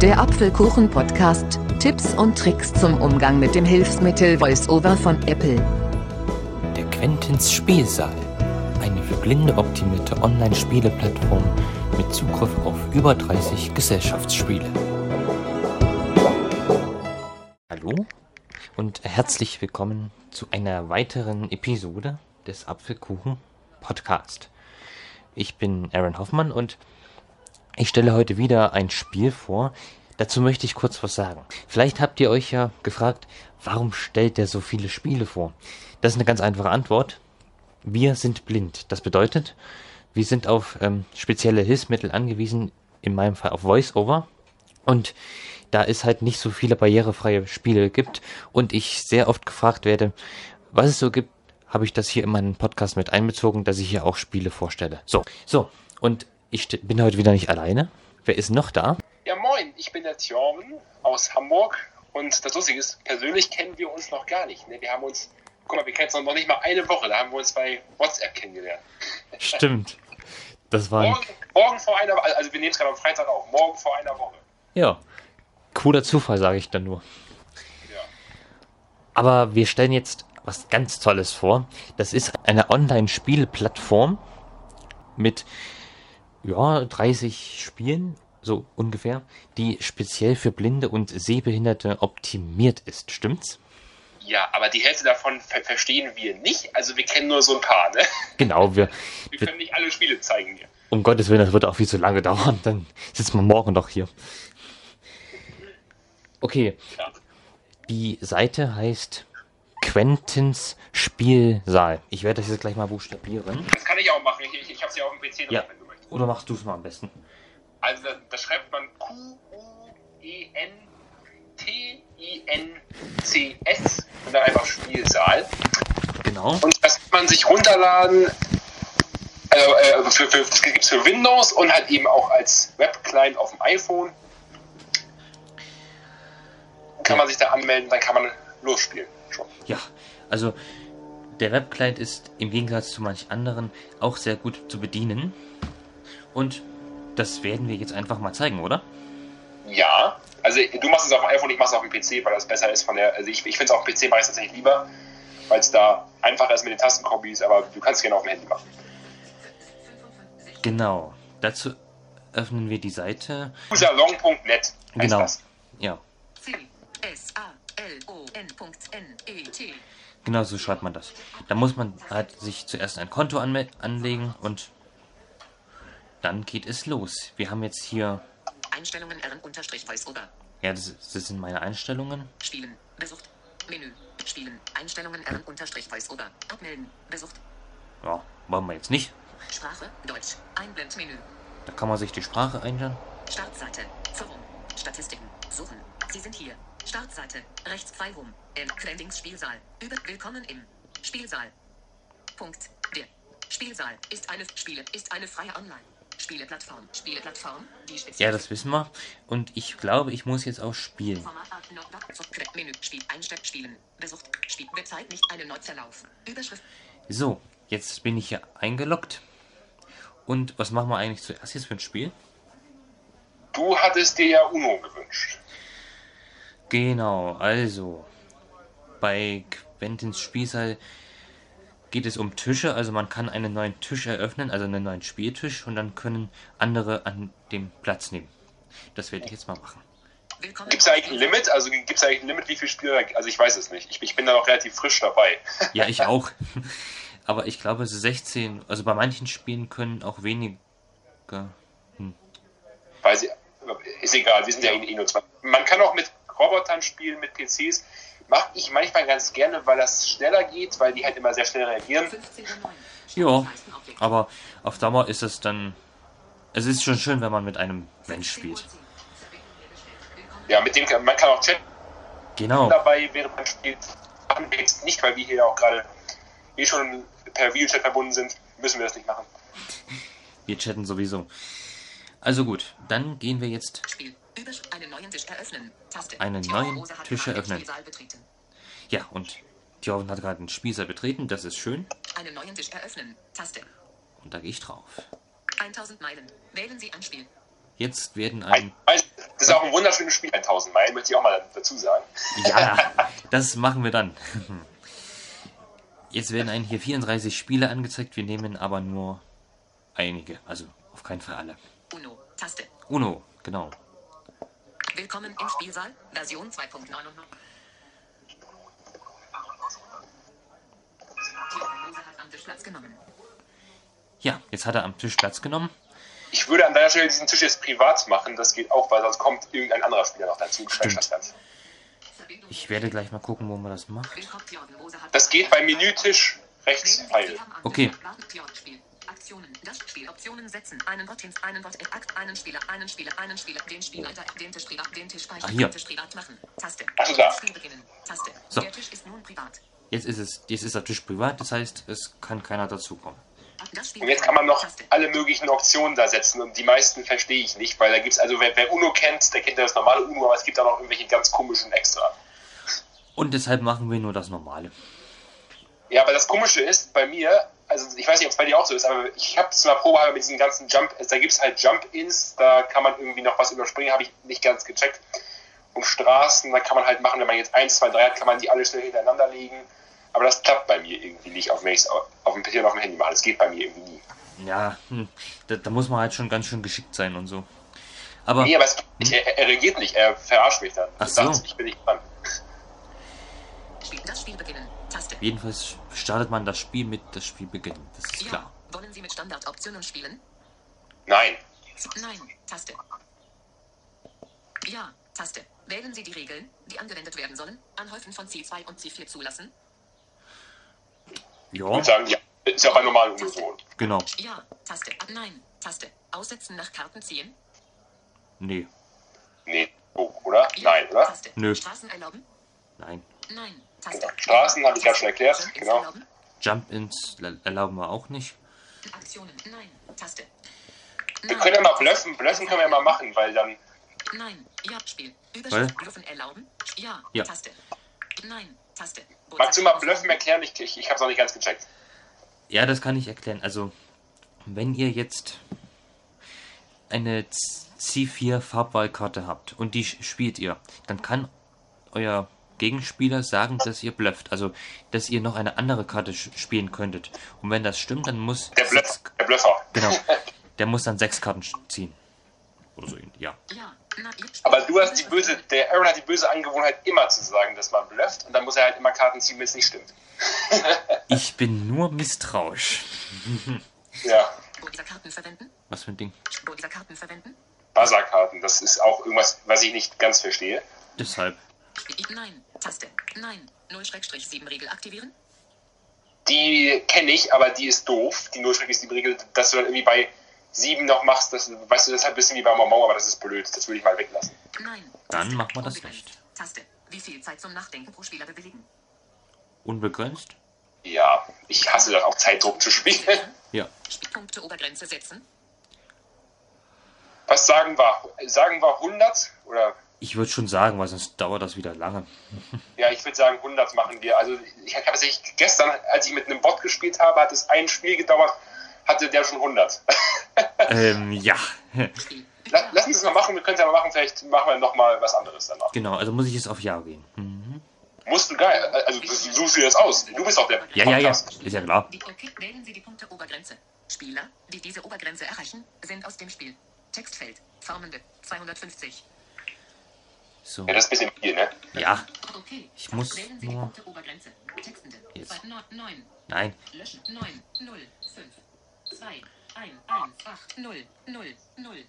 Der Apfelkuchen-Podcast. Tipps und Tricks zum Umgang mit dem Hilfsmittel VoiceOver von Apple. Der Quentins Spielsaal. Eine für Blinde optimierte Online-Spieleplattform mit Zugriff auf über 30 Gesellschaftsspiele. Hallo und herzlich willkommen zu einer weiteren Episode des Apfelkuchen Podcast. Ich bin Aaron Hoffmann und ich stelle heute wieder ein Spiel vor. Dazu möchte ich kurz was sagen. Vielleicht habt ihr euch ja gefragt, warum stellt er so viele Spiele vor? Das ist eine ganz einfache Antwort. Wir sind blind. Das bedeutet, wir sind auf ähm, spezielle Hilfsmittel angewiesen, in meinem Fall auf VoiceOver. Und da es halt nicht so viele barrierefreie Spiele gibt und ich sehr oft gefragt werde, was es so gibt, habe ich das hier in meinen Podcast mit einbezogen, dass ich hier auch Spiele vorstelle. So, so, und ich bin heute wieder nicht alleine. Wer ist noch da? Ja, moin, ich bin der Thjorven aus Hamburg und das Lustige ist, persönlich kennen wir uns noch gar nicht. Ne? Wir haben uns, guck mal, wir kennen uns noch nicht mal eine Woche, da haben wir uns bei WhatsApp kennengelernt. Stimmt. Das war. Morgen, morgen vor einer Woche, also wir nehmen es gerade am Freitag auf, morgen vor einer Woche. Ja. Cooler Zufall, sage ich dann nur. Ja. Aber wir stellen jetzt was ganz Tolles vor. Das ist eine Online-Spielplattform mit ja, 30 Spielen, so ungefähr, die speziell für Blinde und Sehbehinderte optimiert ist. Stimmt's? Ja, aber die Hälfte davon ver verstehen wir nicht. Also wir kennen nur so ein paar, ne? Genau, wir, Wir können nicht alle Spiele zeigen hier. um Gottes Willen, das wird auch viel zu lange dauern. Dann sitzen wir morgen noch hier. Okay, Ja. die Seite heißt Quentins Spielsaal. Ich werde das jetzt gleich mal buchstabieren. Das kann ich auch machen. Ich, ich, ich habe sie auf dem PC drauf, Ja. wenn du möchtest. Oder machst du es mal am besten? Also da, da schreibt man Q-U-E-N-T-I-N-C-S und dann einfach Spielsaal. Genau. Und das kann man sich runterladen. Also, äh, für, für, das gibt es für Windows und halt eben auch als Webclient auf dem iPhone. Kann man sich da anmelden, dann kann man losspielen. Schon. Ja, also der Webclient ist im Gegensatz zu manch anderen auch sehr gut zu bedienen. Und das werden wir jetzt einfach mal zeigen, oder? Ja, also du machst es auf dem iPhone, ich mache es auf dem PC, weil das besser ist von der. Also ich, ich finde es auf dem PC mache ich es tatsächlich lieber, weil es da einfacher ist mit den Tastenkombis, aber du kannst es gerne auf dem Handy machen. Genau. Dazu öffnen wir die Seite. Userlong.net heißt Genau. das. Ja, C S A L O N N E genau so schreibt man das. Da muss man halt sich zuerst ein Konto anlegen und dann geht es los. Wir haben jetzt hier, Einstellungen R-Voiceover. ja, das, das sind meine Einstellungen. Spielen. Besucht. Menü. Spielen. Einstellungen R-Voiceover. Abmelden. Besucht. Ja, wollen wir jetzt nicht. Sprache. Deutsch. Einblendmenü. Da kann man sich die Sprache einstellen. Startseite. Forum. Statistiken. Suchen. Sie sind hier. Startseite. Rechts frei rum. Im Quendings Spielsaal. Über Willkommen im Spielsaal. Punkt. Der Spielsaal ist eine Spiele ist eine freie Online Spieleplattform. Spieleplattform, die speziell Ja, das wissen wir. Und ich glaube, ich muss jetzt auch spielen. Format so, Quer- Menü Spiel Einstell Spielen Besucht Spiel Website nicht eine Neuverlauf Überschrift So, jetzt bin ich hier eingeloggt. Und was machen wir eigentlich zuerst jetzt für ein Spiel? Du hattest dir ja Uno gewünscht. Genau, also bei Quentins Spielsaal geht es um Tische, also man kann einen neuen Tisch eröffnen, also einen neuen Spieltisch und dann können andere an dem Platz nehmen. Das werde ich jetzt mal machen. Gibt es eigentlich ein Limit? Also gibt es eigentlich ein Limit, wie viele Spieler? Also ich weiß es nicht. Ich, ich bin da noch relativ frisch dabei. Ja, ich auch. Aber ich glaube, es ist 16, also bei manchen Spielen können auch weniger. Weil sie, ist egal, wir sind ja eh nur zwei. Man kann auch mit Robotern spielen, mit PCs. Mache ich manchmal ganz gerne, weil das schneller geht, weil die halt immer sehr schnell reagieren. 15.09 Ja, aber auf Dauer ist es dann. Es ist schon schön, wenn man mit einem Mensch spielt. Ja, mit dem kann man kann auch chatten Genau. dabei, während man spielt. Machen wir jetzt nicht, weil wir hier auch gerade eh schon per Videochat verbunden sind, müssen wir das nicht machen. Wir chatten sowieso. Also gut, dann gehen wir jetzt. Spiel einen neuen Tisch eröffnen Taste Einen neuen Tisch eröffnen. Spielsaal betreten. Ja, und Thjörven hat gerade den Spießer betreten, das ist schön. Einen neuen Tisch eröffnen Taste Und da gehe ich drauf. 1000 Meilen wählen Sie ein Spiel Jetzt werden Ein, Das ist auch ein wunderschönes Spiel, 1000 Meilen, möchte ich auch mal dazu sagen. Ja, das machen wir dann. Jetzt werden einen hier 34 Spiele angezeigt, wir nehmen aber nur einige, also auf keinen Fall alle. Uno. Taste. Uno, genau. Willkommen im Spielsaal. Version 2.99. Mose hat am Tisch Platz genommen. Ja, jetzt hat er am Tisch Platz genommen. Ich würde an deiner Stelle diesen Tisch jetzt privat machen, das geht auch, weil sonst kommt irgendein anderer Spieler noch dazu. Stimmt. Ich werde gleich mal gucken, wo man das macht. Das geht beim Menütisch rechts Pfeil. Okay. Spiel. Aktionen. Das Spiel. Optionen setzen. Einen Bot hin. Einen Bot. Akt. Einen Spieler. Einen Spieler. Einen Spieler. Den Spielleiter. Den Tisch privat. Den Tisch speichern. Den Tisch privat machen. Taste. Ach so, da. Spiel beginnen. Taste. So. Der Tisch ist nun privat. Jetzt ist es, jetzt ist der Tisch privat, das heißt, es kann keiner dazukommen. Das Spiel Und jetzt kann man noch alle möglichen Optionen da setzen und die meisten verstehe ich nicht, weil da gibt es, also wer, wer Uno kennt, der kennt ja das normale Uno, aber es gibt da noch irgendwelche ganz komischen extra. Und deshalb machen wir nur das Normale. Ja, aber das Komische ist, bei mir, also ich weiß nicht, ob es bei dir auch so ist, aber ich habe es mal probehalber mit diesen ganzen Jump, da gibt es halt Jump-Ins, da kann man irgendwie noch was überspringen, habe ich nicht ganz gecheckt. Und Straßen, da kann man halt machen, wenn man jetzt 1, 2, 3 hat, kann man die alle schnell hintereinander legen. Aber das klappt bei mir irgendwie nicht, ich es auf auf dem PC und auf dem Handy mache. Das geht bei mir irgendwie nie. Ja, hm, da, da muss man halt schon ganz schön geschickt sein und so. Aber Nee, aber es, er, er reagiert nicht, er verarscht mich dann. Ach so. Ich bin nicht dran. Spiel. Das Spiel beginnen. Taste. jedenfalls startet man das Spiel mit das Spiel beginnen. Das ist Ja. klar. Wollen Sie mit Standardoptionen spielen? Nein. Nein. Taste. Ja. Taste. Wählen Sie die Regeln, die angewendet werden sollen. Anhäufen von C2 und C4 zulassen. Ja, Und sagen, ja, ist ja auch ein normaler so. genau. Ja. Taste. Nein. Taste. Aussetzen nach Karten ziehen. Nee, Nee, oh, oder? Ja. Nein, oder? Taste. Nö. Straßen erlauben. nein. Nein. Taste. Straßen habe ich gerade schon erklärt, genau. erlauben. Jump-ins erlauben wir auch nicht. Aktionen. Nein. Taste. Wir können ja mal bluffen, bluffen können wir ja mal machen, weil dann, Nein. Ja. Spiel. Überschrift. Was? Bluffen erlauben. Ja. Ja. Taste. Nein. Taste. magst du mal bluffen erklären? Ich, ich, ich habe es noch nicht ganz gecheckt. Ja, das kann ich erklären. Also, wenn ihr jetzt eine C4 Farbwahlkarte habt und die spielt ihr, dann kann euer Gegenspieler sagen, dass ihr blufft. Also, dass ihr noch eine andere Karte spielen könntet. Und wenn das stimmt, dann muss Der, Bluff, sechs, der Bluffer. genau, der muss dann sechs Karten ziehen. Oder so, ja. Ja. Aber du hast die böse, der Aaron hat die böse Angewohnheit, immer zu sagen, dass man blufft und dann muss er halt immer Karten ziehen, wenn es nicht stimmt. Ich bin nur misstrauisch. Ja, Wo dieser Karten verwenden? Was für ein Ding. Wo dieser Karten verwenden? Buzzerkarten, das ist auch irgendwas, was ich nicht ganz verstehe. Deshalb. Nein. Taste. Nein. 0-7 Regel aktivieren. Die kenne ich, aber die ist doof, die nullschreckliche Regel, dass du dann irgendwie bei 7 noch machst, das, weißt du, das ist halt ein bisschen wie bei Mamau, aber das ist blöd, das würde ich mal weglassen. Nein. Dann machen wir das Unbegrenzt. nicht. Taste. Wie viel Zeit zum Nachdenken pro Spieler bewilligen? Unbegrenzt? Ja, ich hasse das auch Zeitdruck zu spielen. Ja. Spielpunkte Obergrenze setzen. Was sagen wir? Sagen wir 100? Oder, Ich würde schon sagen, weil sonst dauert das wieder lange. ja, ich würde sagen 100 machen wir. Also, ich habe tatsächlich gestern, als ich mit einem Bot gespielt habe, hat es ein Spiel gedauert, hatte der schon 100. ähm, ja. Lass uns das mal machen, wir können es ja mal machen, vielleicht machen wir nochmal was anderes danach. Genau, also muss ich jetzt auf Ja gehen. Mhm. Musst du geil, also du suchst dir das aus. Du bist auch der Ja, ja, ja. Podcast. Ist ja klar. Die, okay, wählen Sie die Punkte Obergrenze. Spieler, die diese Obergrenze erreichen, sind aus dem Spiel. Textfeld. Formende. 250. So. Ja, das ist ein bisschen viel, ne? Ja. Okay. Ich muss Wählen Sie die nur- Punkte Obergrenze. Textende. Jetzt. 9. Nein. Löschen. 9. 0. 5. 2. 1. 1. 8. 0. 0. 0.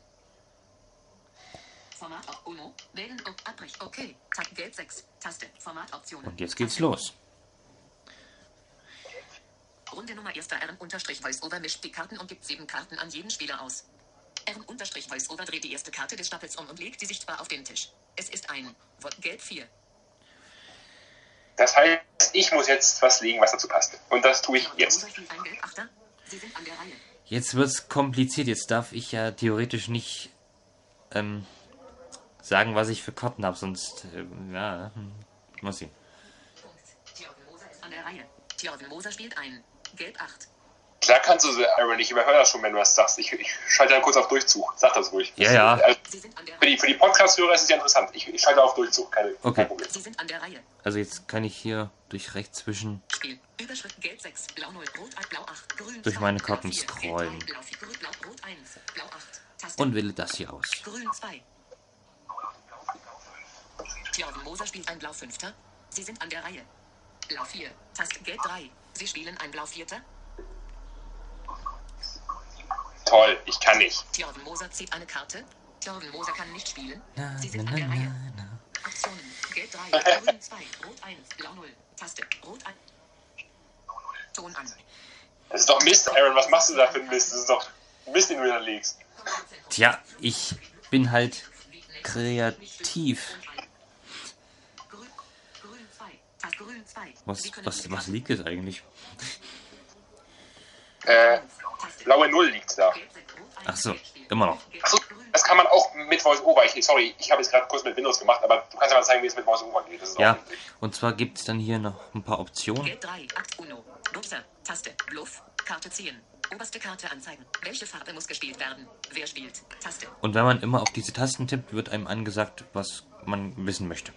Format auf UNO. Wählen und Abbrech. Okay. Tab Geld 6. Taste. Formatoptionen. Und jetzt geht's Taste. los. Runde Nummer 1. R-Voiceover mischt die Karten und gibt sieben Karten an jeden Spieler aus. R-Voiceover dreht die erste Karte des Stapels um und legt sie sichtbar auf den Tisch. Es ist ein Wort Geld 4. Das heißt, ich muss jetzt was legen, was dazu passt. Und das tue ich jetzt. Jetzt wird's kompliziert. Jetzt darf ich ja theoretisch nicht ähm, sagen, was ich für Karten habe, sonst ähm, ja, hm, muss ich. Punkt. Thjörgen Moser ist an der Reihe. Thjörgen Moser spielt ein Gelb 8. Klar kannst du, Aaron, ich überhöre das schon, wenn du das sagst. Ich, ich schalte dann kurz auf Durchzug. Sag das ruhig. Ja, ja. Also, für die, für die Podcast-Hörer ist es ja interessant. Ich, ich schalte auf Durchzug, keine, Okay. kein Problem. Sie sind an der Reihe. Also jetzt kann ich hier durch rechts zwischen. Spiel. Überschrift Gelb 6, Blau 0, Rot 8, Blau 8, Grün Durch 2, meine Karten 4, Gelb scrollen. 3, Blau 4, Grün, Blau, Rot 1, Blau 8, Taste. Und wähle das hier aus. Grün 2. Thjörven Moser spielt ein Blau 5. Sie sind an der Reihe. Blau 4, Taste Gelb 3. Sie spielen ein Blau 4. Toll, ich kann nicht. Thjörven Moser zieht eine Karte. Thjörven Moser kann nicht spielen. Na, Sie sind na, an der na, Reihe. na. Aktionen. Gelb 3, Grün 2, Rot 1, Blau 0. Taste. Rot 1. Ton an. Das ist doch Mist, Aaron. Was machst du da für ein Mist? Das ist doch Mist, den du da legst. Tja, ich bin halt kreativ. Grün, Grün 2. Taste Grün 2. Was, was, was liegt es eigentlich? Äh. Blaue Null liegt da. Gelb 6, Rot 1, Ach so, immer noch. Achso, Grün. das kann man auch mit VoiceOver. Ich, sorry, ich habe jetzt gerade kurz mit Windows gemacht, aber du kannst ja mal zeigen, wie es mit VoiceOver geht. Das ist Ja, auch und zwar gibt es dann hier noch ein paar Optionen. Gelb 3, Akt Uno. Nutzer, Taste, Bluff, Karte ziehen. Oberste Karte anzeigen. Welche Farbe muss gespielt werden? Wer spielt? Taste. Und wenn man immer auf diese Tasten tippt, wird einem angesagt, was man wissen möchte.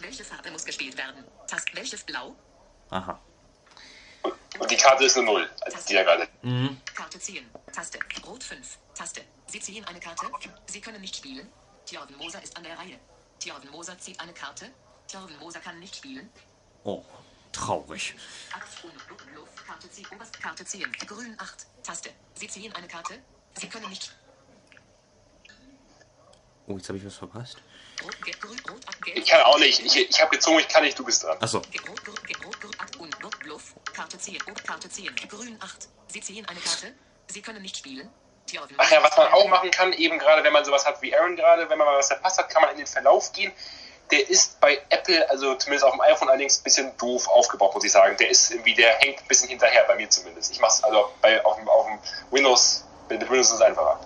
Welche Farbe muss gespielt werden? Taste. Welches Blau? Aha. Und die Karte ist eine Null, also die da gerade. Mhm. Karte ziehen. Taste. Rot 5. Taste. Sie ziehen eine Karte. Sie können nicht spielen. Thjörven Moser ist an der Reihe. Thjörven Moser zieht eine Karte. Thjörven Moser kann nicht spielen. Oh, traurig. Karte ziehen. Oberste Karte ziehen. Grün 8. Taste. Sie ziehen eine Karte. Sie können nicht. Oh, jetzt habe ich was verpasst. Ich kann auch nicht. Ich, ich habe gezogen, ich kann nicht, du bist dran. Achso, Karte ziehen, Oberkarte ziehen, Grün 8. Sie ziehen eine Karte. Sie können nicht spielen. Ach ja, was man auch machen kann, eben gerade wenn man sowas hat wie Aaron gerade, wenn man mal was verpasst hat, kann man in den Verlauf gehen. Der ist bei Apple, also zumindest auf dem iPhone allerdings ein bisschen doof aufgebaut, muss ich sagen. Der ist irgendwie, der hängt ein bisschen hinterher, bei mir zumindest. Ich mach's also bei, auf, dem, auf dem Windows, mit Windows ist es einfacher.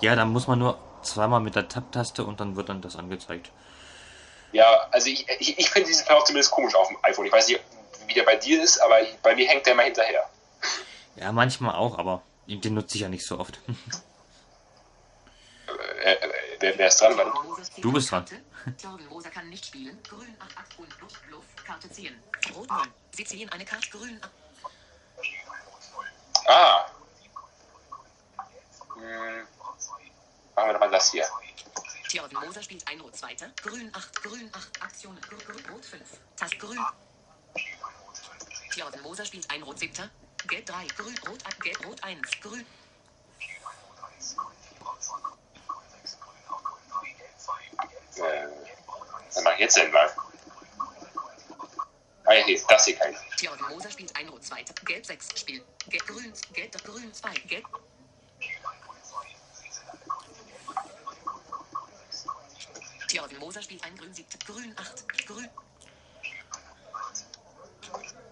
ja, dann muss man nur zweimal mit der Tab-Taste und dann wird dann das angezeigt. Ja, also ich, ich, ich finde diesen Verlauf zumindest komisch auf dem iPhone. Ich weiß nicht, wie der bei dir ist, aber bei mir hängt der immer hinterher. Ja, manchmal auch, aber den nutze ich ja nicht so oft. Äh, äh, wer, wer ist dran? Dann? Du bist dran. Moser kann nicht spielen. Grün 8, 8 und Bluff, Bluff, Karte ziehen. Rot 9. Sie ziehen eine Karte. Grün 8. Ah. Hm. Machen wir doch mal das hier. Thjörven Moser spielt ein Rot 2. Grün 8, Grün 8. Aktionen. Grün, Grün, Rot 5. Tast Grün. Thjörven Moser spielt ein Rot 7. Gelb 3. Grün, Rot 8. Gelb, Rot 1. Grün. Äh, mache ich jetzt denn mal? Ah hier, das hier kann ich. Thjörven Moser spielt ein Rot 2. Gelb 6. Spiel. Gelb, Grün, Gelb, Grün 2. Gelb. Thjörven Moser spielt ein Grün 7. Grün 8. Grün.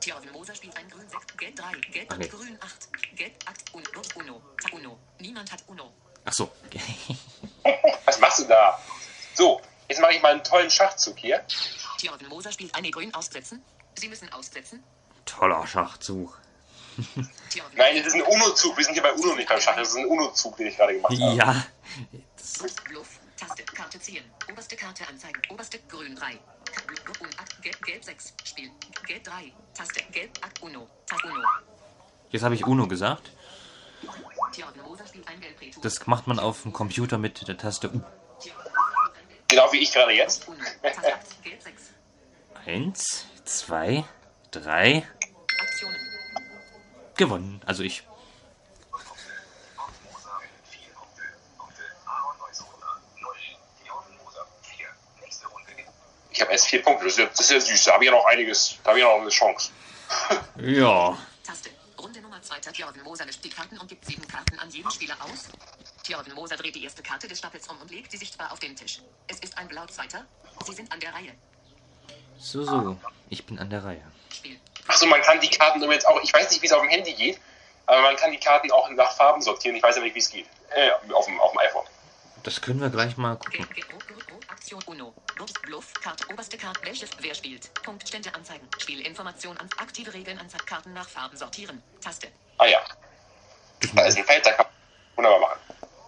Thjörven Moser spielt ein Grün 6. Gelb 3. Gelb Ach nee. Grün 8. Gelb 8. Un, Rot Uno. Uno. Niemand hat Uno. Achso. Was machst du da? So, jetzt mache ich mal einen tollen Schachzug hier. Thjörven Moser spielt eine Grün aussetzen. Sie müssen aussetzen. Toller Schachzug. Nein, das ist ein Uno-Zug. Wir sind hier bei Uno nicht beim Schach. Das ist ein Uno-Zug, den ich gerade gemacht habe. Ja. Das, Bluff, Bluff, Taste, Karte ziehen. Oberste Karte anzeigen. Oberste Grün 3. Ka- Bluff, Bluff und Akt, Gelb, Gelb 6. Spiel. Gelb 3. Taste, Gelb, Akt Uno. Tag Uno. jetzt habe ich Uno gesagt. Das macht man auf dem Computer mit der Taste U. Genau wie ich gerade jetzt. Uno. Taste, Akt, Gelb 6. Eins, zwei, drei. Aktionen. Gewonnen. Also ich. Ich habe erst vier Punkte. Das ist, ja, das ist ja süß. Da habe ich ja noch einiges. Da habe ich ja noch eine Chance. Ja. Taste. Runde Nummer 2. Thjörven Moser mischt die Karten und gibt sieben Karten an jeden Spieler aus. Thjörven Moser dreht die erste Karte des Stapels um und legt sie sichtbar auf den Tisch. Es ist ein Blau Zweiter. Sie sind an der Reihe. So, so. Ich bin an der Reihe. Spiel. Achso, man kann die Karten übrigens auch. Ich weiß nicht, wie es auf dem Handy geht. Aber man kann die Karten auch nach Farben sortieren. Ich weiß aber nicht, wie es geht. Äh, auf, dem, auf dem iPhone. Das können wir gleich mal gucken. Aktion Uno. Bluff, Bluff, Karte, oberste Karte, welches, wer spielt. Punkt, Stände anzeigen. Spielinformation an, aktive Regeln anzeigen, Karten nach Farben sortieren. Taste. Ah ja. Da ist ein Feld, da kann man wunderbar machen.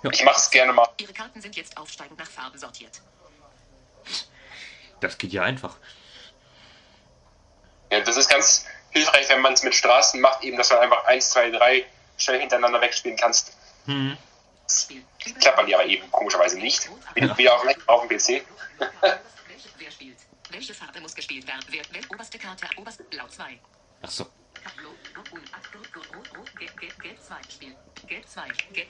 Ja. Ich mache es gerne mal. Ihre Karten sind jetzt aufsteigend nach Farben sortiert. Das geht ja einfach. Ja, das ist ganz hilfreich, wenn man es mit Straßen macht, eben, dass man einfach 1, 2, 3 schnell hintereinander wegspielen kannst. Hm. Bei mir aber eben komischerweise nicht. Wieder, wieder auf, dem- auf dem PC. Wer spielt? Welche Farbe muss gespielt werden? Wer, wer oberste Karte? Oberste Blau 2. Ach so. Gelb 2. Spiel. Gelb 2. Gelb.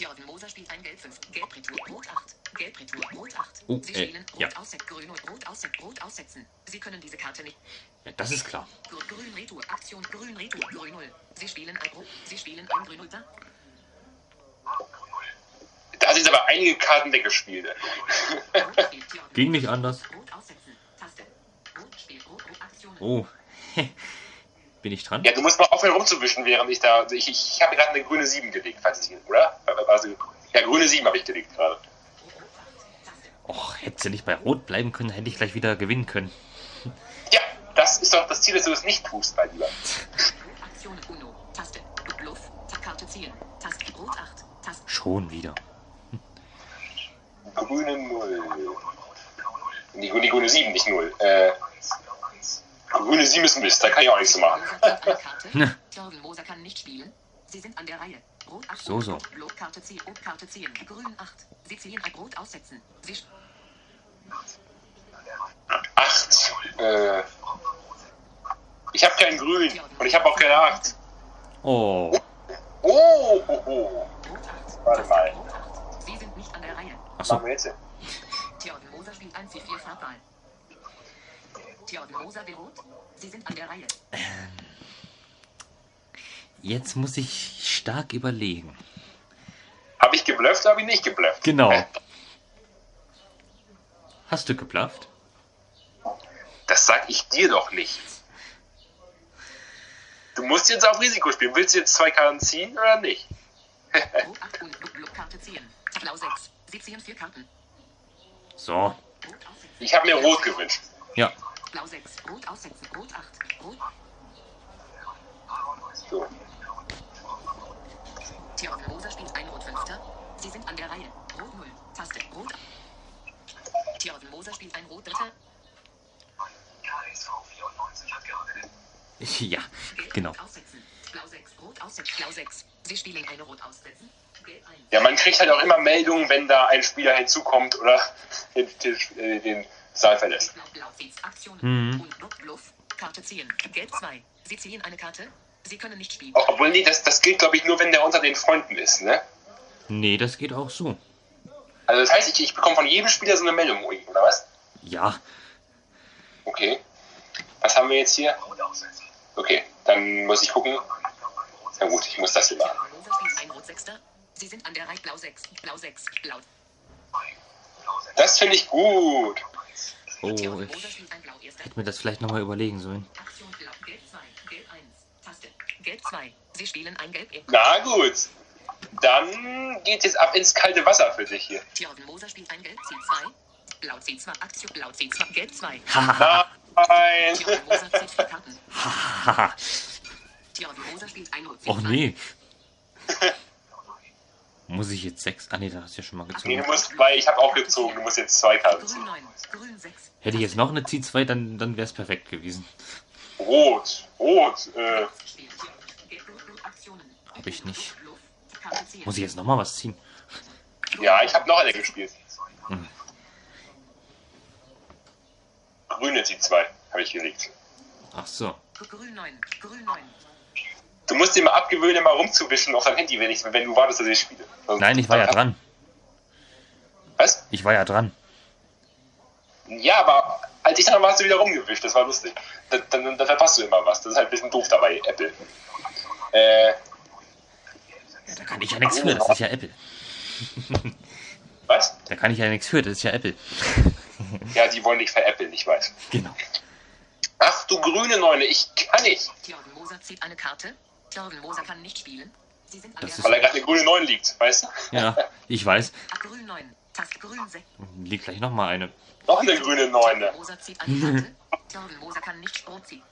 Jordan Moser spielt ein Gelb 5. Gelb Retour. Rot 8. Gelb Retour. Rot 8. Oh, Sie äh, spielen Rot ja. aussetzen. Grün und Rot aussetzen. Rot aussetzen. Sie können diese Karte nicht. Ja, das ist klar. Grün, Grün Retour. Aktion. Grün Retour. Grün 0. Sie spielen ein Rot. Sie spielen ein Grün 0. Da. Da sind aber einige Karten weggespielt. Rot. Ging nicht anders. Rot aussetzen. Taste. Rot spielt Rot. Rot Aktion. Oh. Bin ich dran? Ja, du musst mal aufhören rumzuwischen, während ich da. Also ich, ich habe gerade eine grüne 7 gelegt, falls es hier, oder? Also, ja, grüne 7 habe ich gelegt gerade. Och, hätte sie nicht bei Rot bleiben können, hätte ich gleich wieder gewinnen können. Ja, das ist doch das Ziel, dass du es nicht tust, mein Lieber. Aktion Uno. Taste. Bluff. Karte ziehen. Taste. Rot 8. Taste. Schon wieder. Grüne 0. Die, die grüne 7, nicht 0. Äh, grüne 7 ist Mist, da kann ich auch nichts machen. Ne. Jordan Moser kann nicht spielen. Sie sind an der Reihe. Rot 8. So, so. Rot Karte ziehen. Rot Karte ziehen. Grün 8. Sie ziehen ein Rot aussetzen. Sie sch- 8. Äh, ich habe keinen Grün und ich habe auch keine 8. Oh. Oh. Rot 8. Warte mal. Rot 8. Sie sind nicht an der Reihe. Ach Was so. machen wir jetzt? Jordan Moser spielt ein C4 Farbwahl. Jordan Moser will Rot. Sie sind an der Reihe. Jetzt muss ich stark überlegen. Habe ich geblufft oder habe ich nicht geblufft? Genau. Hast du geblufft? Das sag ich dir doch nicht. Du musst jetzt auf Risiko spielen. Willst du jetzt zwei Karten ziehen oder nicht? Rot 8 und Bl- Bl- Karte ziehen. Blau 6. Sie ziehen vier Karten. So. Ich habe mir Rot gewünscht. Ja. Blau 6. Rot aussetzen. Rot 8. Rot. So. Jordan Moser spielt ein Rot 5. Sie sind an der Reihe. Rot 0. Taste. Rot. Jordan Moser spielt ein Rot 3. Ja, Gelb genau. Rot aussetzen. Blau 6. Rot aussetzen. Blau 6. Sie spielen eine Rot aussetzen. 1. Ja, man kriegt halt auch immer Meldungen, wenn da ein Spieler hinzukommt oder den, den, äh, den Saal verlässt. Blau, Blau zieht Aktion. Mhm. Und Bluff, Bluff. Karte ziehen. Gelb 2. Sie ziehen eine Karte. Sie können nicht spielen. Obwohl, nee, das, das gilt, glaube ich, nur, wenn der unter den Freunden ist, ne? Nee, das geht auch so. Also das heißt, ich, ich bekomme von jedem Spieler so eine Meldung, oder was? Ja. Okay. Was haben wir jetzt hier? Okay, dann muss ich gucken. Na gut, ich muss das hier machen. Jordan Moser spielt ein Rot 6. Sie sind an der Reihe. Blau 6. Blau 6. Blau. Das finde ich gut. Oh, ich Moser spielt ein Blau 1. hätte mir das vielleicht nochmal überlegen sollen. Aktion Blau. Gelb 2. Gelb 1. Taste. Gelb 2. Sie spielen ein Gelb. Na gut. Dann geht es ab ins kalte Wasser für dich hier. Jordan Moser spielt ein Gelb C2. Blau C2. Aktion Blau C2. Gelb 2. Hahaha. Nein. Jordan Moser zieht vier Karten. Jordan Moser spielt ein Rot C2. Och nee. Muss ich jetzt sechs? Ah nee, da hast du ja schon mal Nee, gezogen. du musst zwei, ich habe auch gezogen, du musst jetzt zwei Karten ziehen. 9. Grün 6. Hätte ich jetzt noch eine C2, dann, dann wäre es perfekt gewesen. Rot, rot, äh. Hab ich nicht. Muss ich jetzt nochmal was ziehen? ja, ich habe noch eine gespielt. Hm. Grüne die zwei, habe ich gelegt. Ach so. Grün 9. Grün 9. Du musst dir mal abgewöhnen, immer rumzuwischen auf deinem Handy, wenn, ich, wenn du wartest, dass ich spiele. Sonst- Nein, ich war ja dran. Was? Ich war ja dran. Ja, aber als ich dann warst du wieder rumgewischt, das war lustig. Dann, dann, dann verpasst du immer was. Das ist halt ein bisschen doof dabei, Apple. Äh, da kann ich ja nichts für, das ist ja Apple. was? Da kann ich ja nichts für, das ist ja Apple. Ja, die wollen dich veräppeln, ich weiß. Genau. Ach du grüne Neune, ich kann nicht. Jordan Moser zieht eine Karte. Jordan Moser kann nicht spielen. Sie sind an Das ist- Weil da gerade eine grüne 9 liegt, weißt du? Ja, ich weiß. Grün 9. Taste Grün 6. Liegt gleich nochmal eine. Noch eine grüne 9. Jordan Moser zieht eine Karte. Jordan Moser kann nicht Rot ziehen.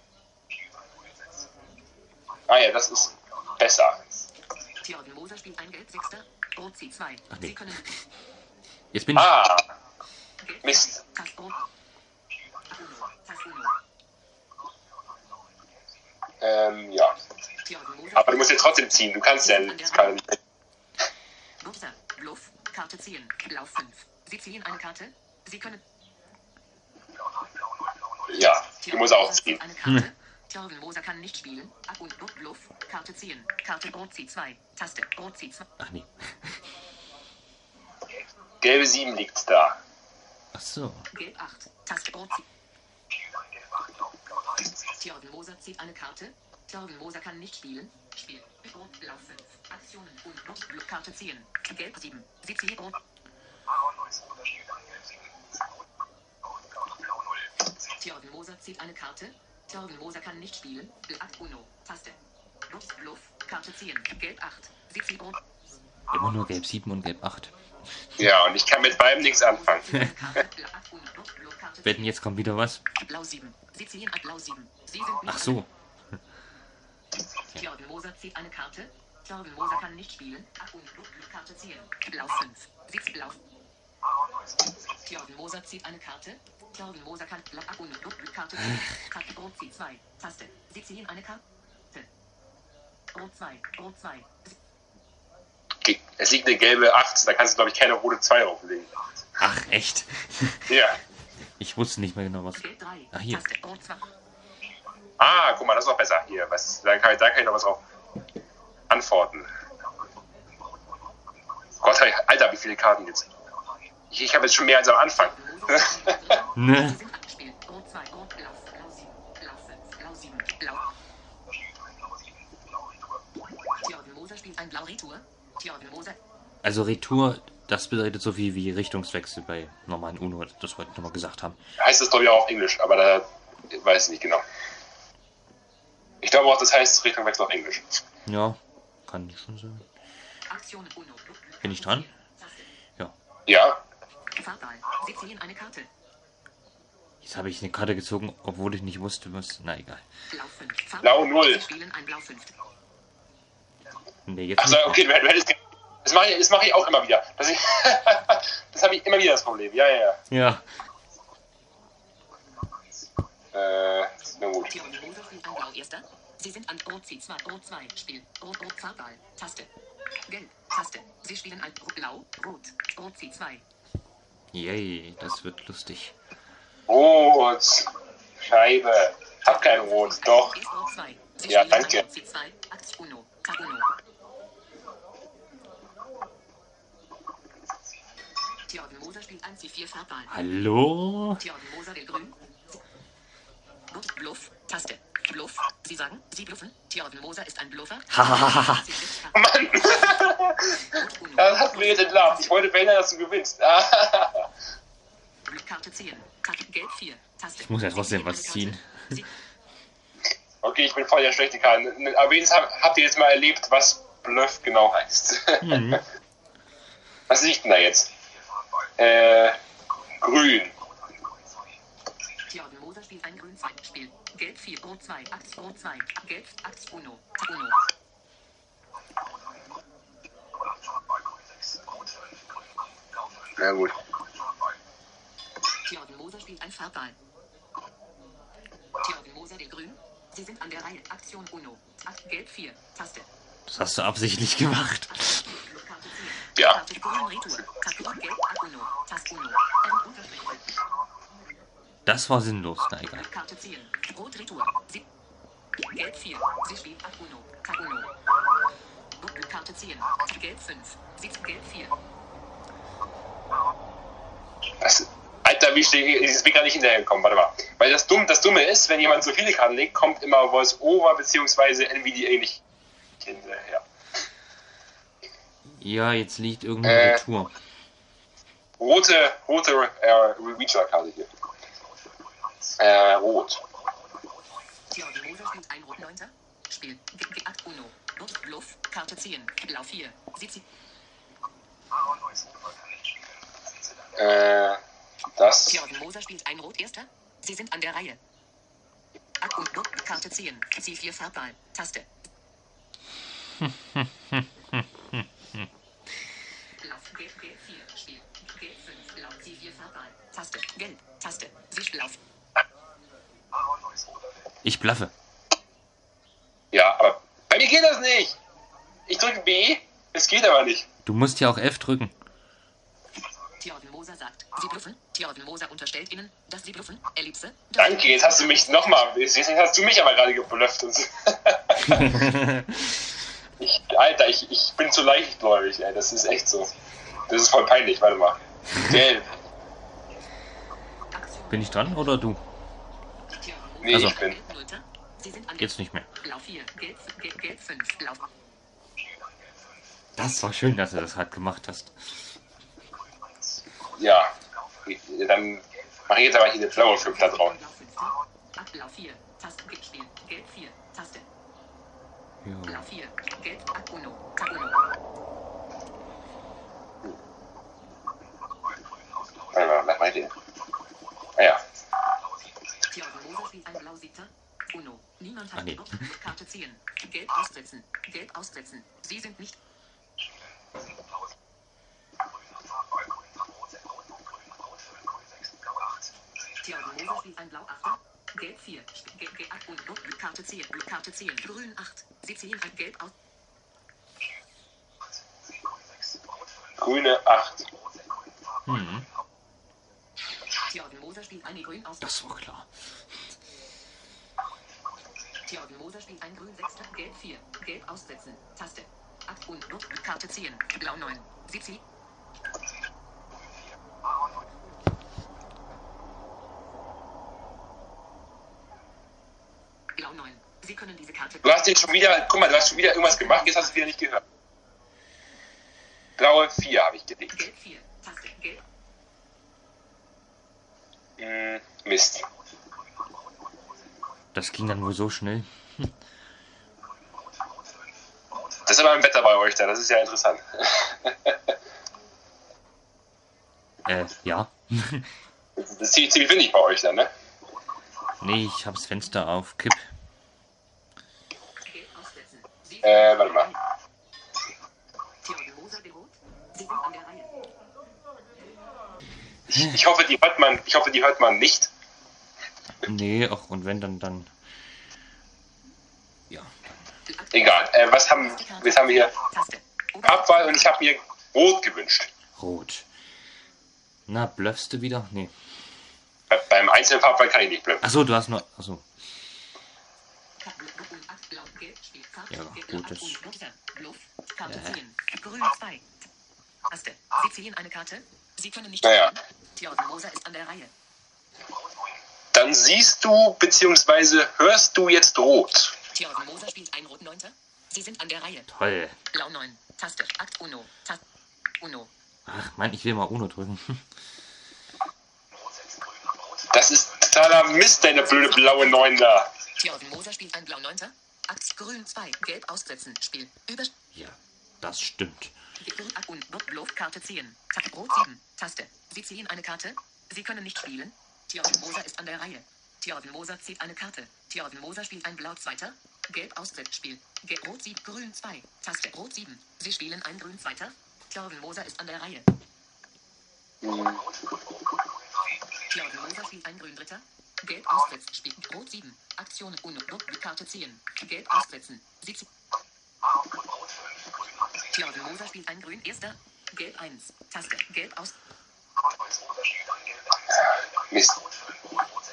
Ah ja, das ist besser. Theoden Moser spielt ein Gelb Sechster. Rot C2. Ach nee. Sie können Jetzt bin ich. Ah, Mist. Tast. Tast ähm, ja. Aber du musst ja trotzdem ziehen. Du kannst ja nicht. Buffer. Bluff. Karte ziehen. Lauf 5. Sie ziehen eine Karte. Sie können. Ja, du musst auch ziehen. zieht Eine Karte. Moser kann nicht spielen. Ab und Bluff. Bluff. Karte ziehen. Karte Rot C2. Taste. Rot C2. Ach nee. Gelbe 7 liegt da. Ach so. Gelb 8. Taste Rot C. Theoden Moser zieht eine Karte. Theoden Moser kann nicht spielen. Spiel. Rot. Lauf 5. Aktionen und. Bluff. Karte ziehen. Gelb 7. Sie ziehen Rot. Theoden Moser zieht eine Karte. Theoden Moser kann nicht spielen. Akt Uno. Taste. Bluff, Bluff. Karte ziehen. Gelb 8. Sie zieht Rot. Immer nur gelb 7 und gelb 8. Ja, und ich kann mit beidem nichts anfangen. Wetten, ziehen. jetzt kommt wieder was. Blau 7. Sie ziehen an Blau 7. Sie sind nicht Ach so. Theoden Moser zieht eine Karte. Theoden Moser kann nicht spielen. Akt Uno. Bluff, Bluff. Karte ziehen. Blau 5. Sie zieht Blau. Theoden Moser zieht eine Karte. Theoden Moser kann Blau Akt Uno. Bluff, Bluff. Karte ziehen. Karte Rot C2. Taste. Sie ziehen eine Karte. Rot 2. Rot 2. Ge- Es liegt eine gelbe 8, da kannst du, glaube ich, keine rote 2 drauflegen. Ach, echt? Ja. Ich wusste nicht mehr genau was. Gelb 3. Ah, hier. Taste. Rot 2. Ah, guck mal, das ist noch besser. Hier, was, da, kann, ich- da kann ich noch was drauf antworten. Gott, Alter, wie viele Karten jetzt? Ich, ich habe jetzt schon mehr als am Anfang. Ne? Sie sind abgespielt. Rot 2. Rot. Blau. Blau 7. Blau 5. Blau 7. Blau. Theoden Moser spielt ein Blau-Retour. Theoden Moser. Also Retour, das bedeutet so viel wie Richtungswechsel bei normalen Uno, das wollte ich nochmal gesagt haben. heißt das, glaube ich, auch auf Englisch, aber da weiß ich nicht genau. Ich glaube auch, das heißt Richtung Wechsel auf Englisch. Ja, kann ich schon Uno. Bin ich dran? Ja. Ja, Farbball. Sie ziehen eine Karte. Jetzt habe ich eine Karte gezogen, obwohl ich nicht wusste, was. Na egal. Blau 5. Farbball. Blau null. Sie spielen ein Blau 5. Nee, jetzt Achso, nicht. okay, Das mache ich, das mache ich auch immer wieder. Das, ich, das habe ich immer wieder das Problem. Ja, ja, Ja. ja. Äh, na gut. Erster. Sie sind an Rot C2. Rot 2. Spiel. Rot, Rot, Farbball. Taste. Gelb. Taste. Sie spielen ein Blau. Rot. Rot C2. Yay, das wird lustig. Rot. Scheibe. Hab kein Rot. Doch. 2. Ja, danke. Rot Bluff, Bluff, Taste. Bluff. Sie sagen, Sie bluffen. Theoden Moser ist ein Bluffer. Hahaha. Mann, das hast du mir jetzt entlarvt. Ich wollte verhindern, dass du gewinnst. Karte 10. Karte Gelb 4. Taste. Ich muss ja trotzdem ziehen was ziehen. Karte. Okay, ich bin voll der schlechte Karten. Aber wenigstens hab- habt ihr jetzt mal erlebt, was Bluff genau heißt. Mhm. Was liegt denn da jetzt? Äh, grün. Moser spielt ein grün 2. Spiel. Gelb 4. Rot 2. Akt Rot 2. Gelb. Akt Uno. Uno. Na gut. Theoden Moser spielt ein Farbball. Theoden Moser will grün. Sie sind an der Reihe. Aktion Uno. Akt Gelb 4. Taste. Das hast du absichtlich gemacht. Karte 10. Ja. Das war sinnlos. Na egal. Karte 10. Rot Retour. Sie Gelb 4. Sie spielt Akt Uno. Tag Uno. Karte 10. Gelb 5. Sie Gelb 4. Das, Alter, wie stehe ich? Ich bin gar nicht hinterhergekommen. Warte mal. Weil das, Dumm, das Dumme ist, wenn jemand so viele Karten legt, kommt immer Voice-Over bzw. NVDA nicht hinterher. Ja, jetzt liegt irgendeine Äh. Retour. Rote, rote äh, Reacher-Karte hier. Äh, rot. Theoden Moser spielt ein Rot 9. Spiel. Akt Uno. Bluff, Bluff. Karte 10. Blau 4. Sie zieht. Äh, das. Theoden Moser spielt ein Rot erster. Sie sind an der Reihe. Akt und Bluff. Karte 10. C4 Farbball. Taste. Lauf, gelb, gelb 4, Spiel, gelb 5, Lauf, C4, Farbball, Taste, gelb, Taste, Sichtlauf, Ich blaffe. Ja, aber bei mir geht das nicht. Ich drücke B, es geht aber nicht. Du musst ja auch F drücken. Thjörgen Moser sagt, Sie bluffen. Thjörgen Moser unterstellt Ihnen, dass Sie bluffen. Ellipse. Danke, jetzt hast du mich nochmal, jetzt hast du mich aber gerade geblufft. Ich, Alter, ich, ich bin zu leichtgläubig, ey, das ist echt so. Das ist voll peinlich, warte mal. Gelb. Bin ich dran oder du? Nee, Also. ich bin. Sie sind an Jetzt nicht mehr. Lauf 4, gelb, gelb, gelb 5, Lauf. Das war schön, dass du das halt gemacht hast. Ja. Dann mache ich jetzt aber hier eine blaue 5 da drauf. Lauf 5, Ablauf 4, Taste, gelb Spiel, gelb 4, Taste, Ja. Lauf 4, gelb, Ab Uno, Tab Uno. Warte mal, was meint ihr? Ah ja. Uno. Niemand hat Ah, nee. Karte ziehen. Gelb aussetzen. Gelb aussetzen. Sie sind nicht. Thjörgen Moser spielt ein Blau achter. Gelb 4. Gelb, gelb, ab und Block. Karte ziehen. Karte ziehen. Grün 8. Sie ziehen ein Gelb aus. Grüne 8. Hm, Thjörgen Moser spielt eine Grün aus. das war klar. Thjörgen Moser spielt ein Grün sechster. Gelb 4. Gelb aussetzen. Taste. Ab und Block. Karte ziehen. Blau 9. Sie ziehen. Blau 9. Sie können diese Karte. Du hast jetzt schon wieder, guck mal, du hast schon wieder irgendwas gemacht, jetzt hast du es wieder nicht gehört. Blaue 4 habe ich gelegt. Gelb 4. Taste. Gelb. Hm, Mist. Das ging dann wohl so schnell. Das ist aber ein Wetter bei euch da, das ist ja interessant. Äh, ja. Das ist ziemlich, ziemlich windig bei euch dann, ne? nee, ich hab's Fenster auf Kipp. Äh, warte mal. Ich hoffe, die hört man, ich hoffe, die hört man nicht. Nee, ach, und wenn dann, dann. Ja. Egal. Äh, was haben, was haben wir hier? Abwahl und ich habe mir Rot gewünscht. Rot. Na, bluffst du wieder? Nee. Bei, beim einzelnen Farbwahl kann ich nicht bleiben. Achso, du hast nur. Achso. Ja, Ja, gut, das- Karte Ja. ziehen. Grün 2. Taste. Sie ziehen eine Karte. Sie können nicht Naja. Thjörgen Moser ist an der Reihe. Dann siehst du bzw. hörst du jetzt Rot. Thjörgen Moser spielt ein Rot 9. Sie sind an der Reihe. Toll. Blau 9. Taste. Akt Uno. Taste. Uno. Ach, Mann, ich will mal Uno drücken. Das ist totaler Mist, deine blöde blaue 9 da. Thjörgen Moser spielt ein Blau 9. Akt Grün 2. Gelb aussetzen. Spiel. Über. Ja, das stimmt. Karte ziehen. Rot 7. Taste. Sie ziehen eine Karte. Sie können nicht spielen. Thjörgen Moser ist an der Reihe. Thjörgen Moser zieht eine Karte. Thjörgen Moser spielt ein Blau 2. Gelb aussetzt. Spiel. Gelb Rot 7. Grün 2. Taste. Rot 7. Sie spielen ein Grün 2. Thjörgen Moser ist an der Reihe. Thjörgen Moser spielt ein Grün 3. Gelb aussetzt. Spiel. Rot 7. Aktionen. Uno. Karte ziehen. Gelb aussetzen. Sie zie- Thjörgen Moser spielt ein Grün 1. Gelb 1. Taste. Gelb aus. Mist.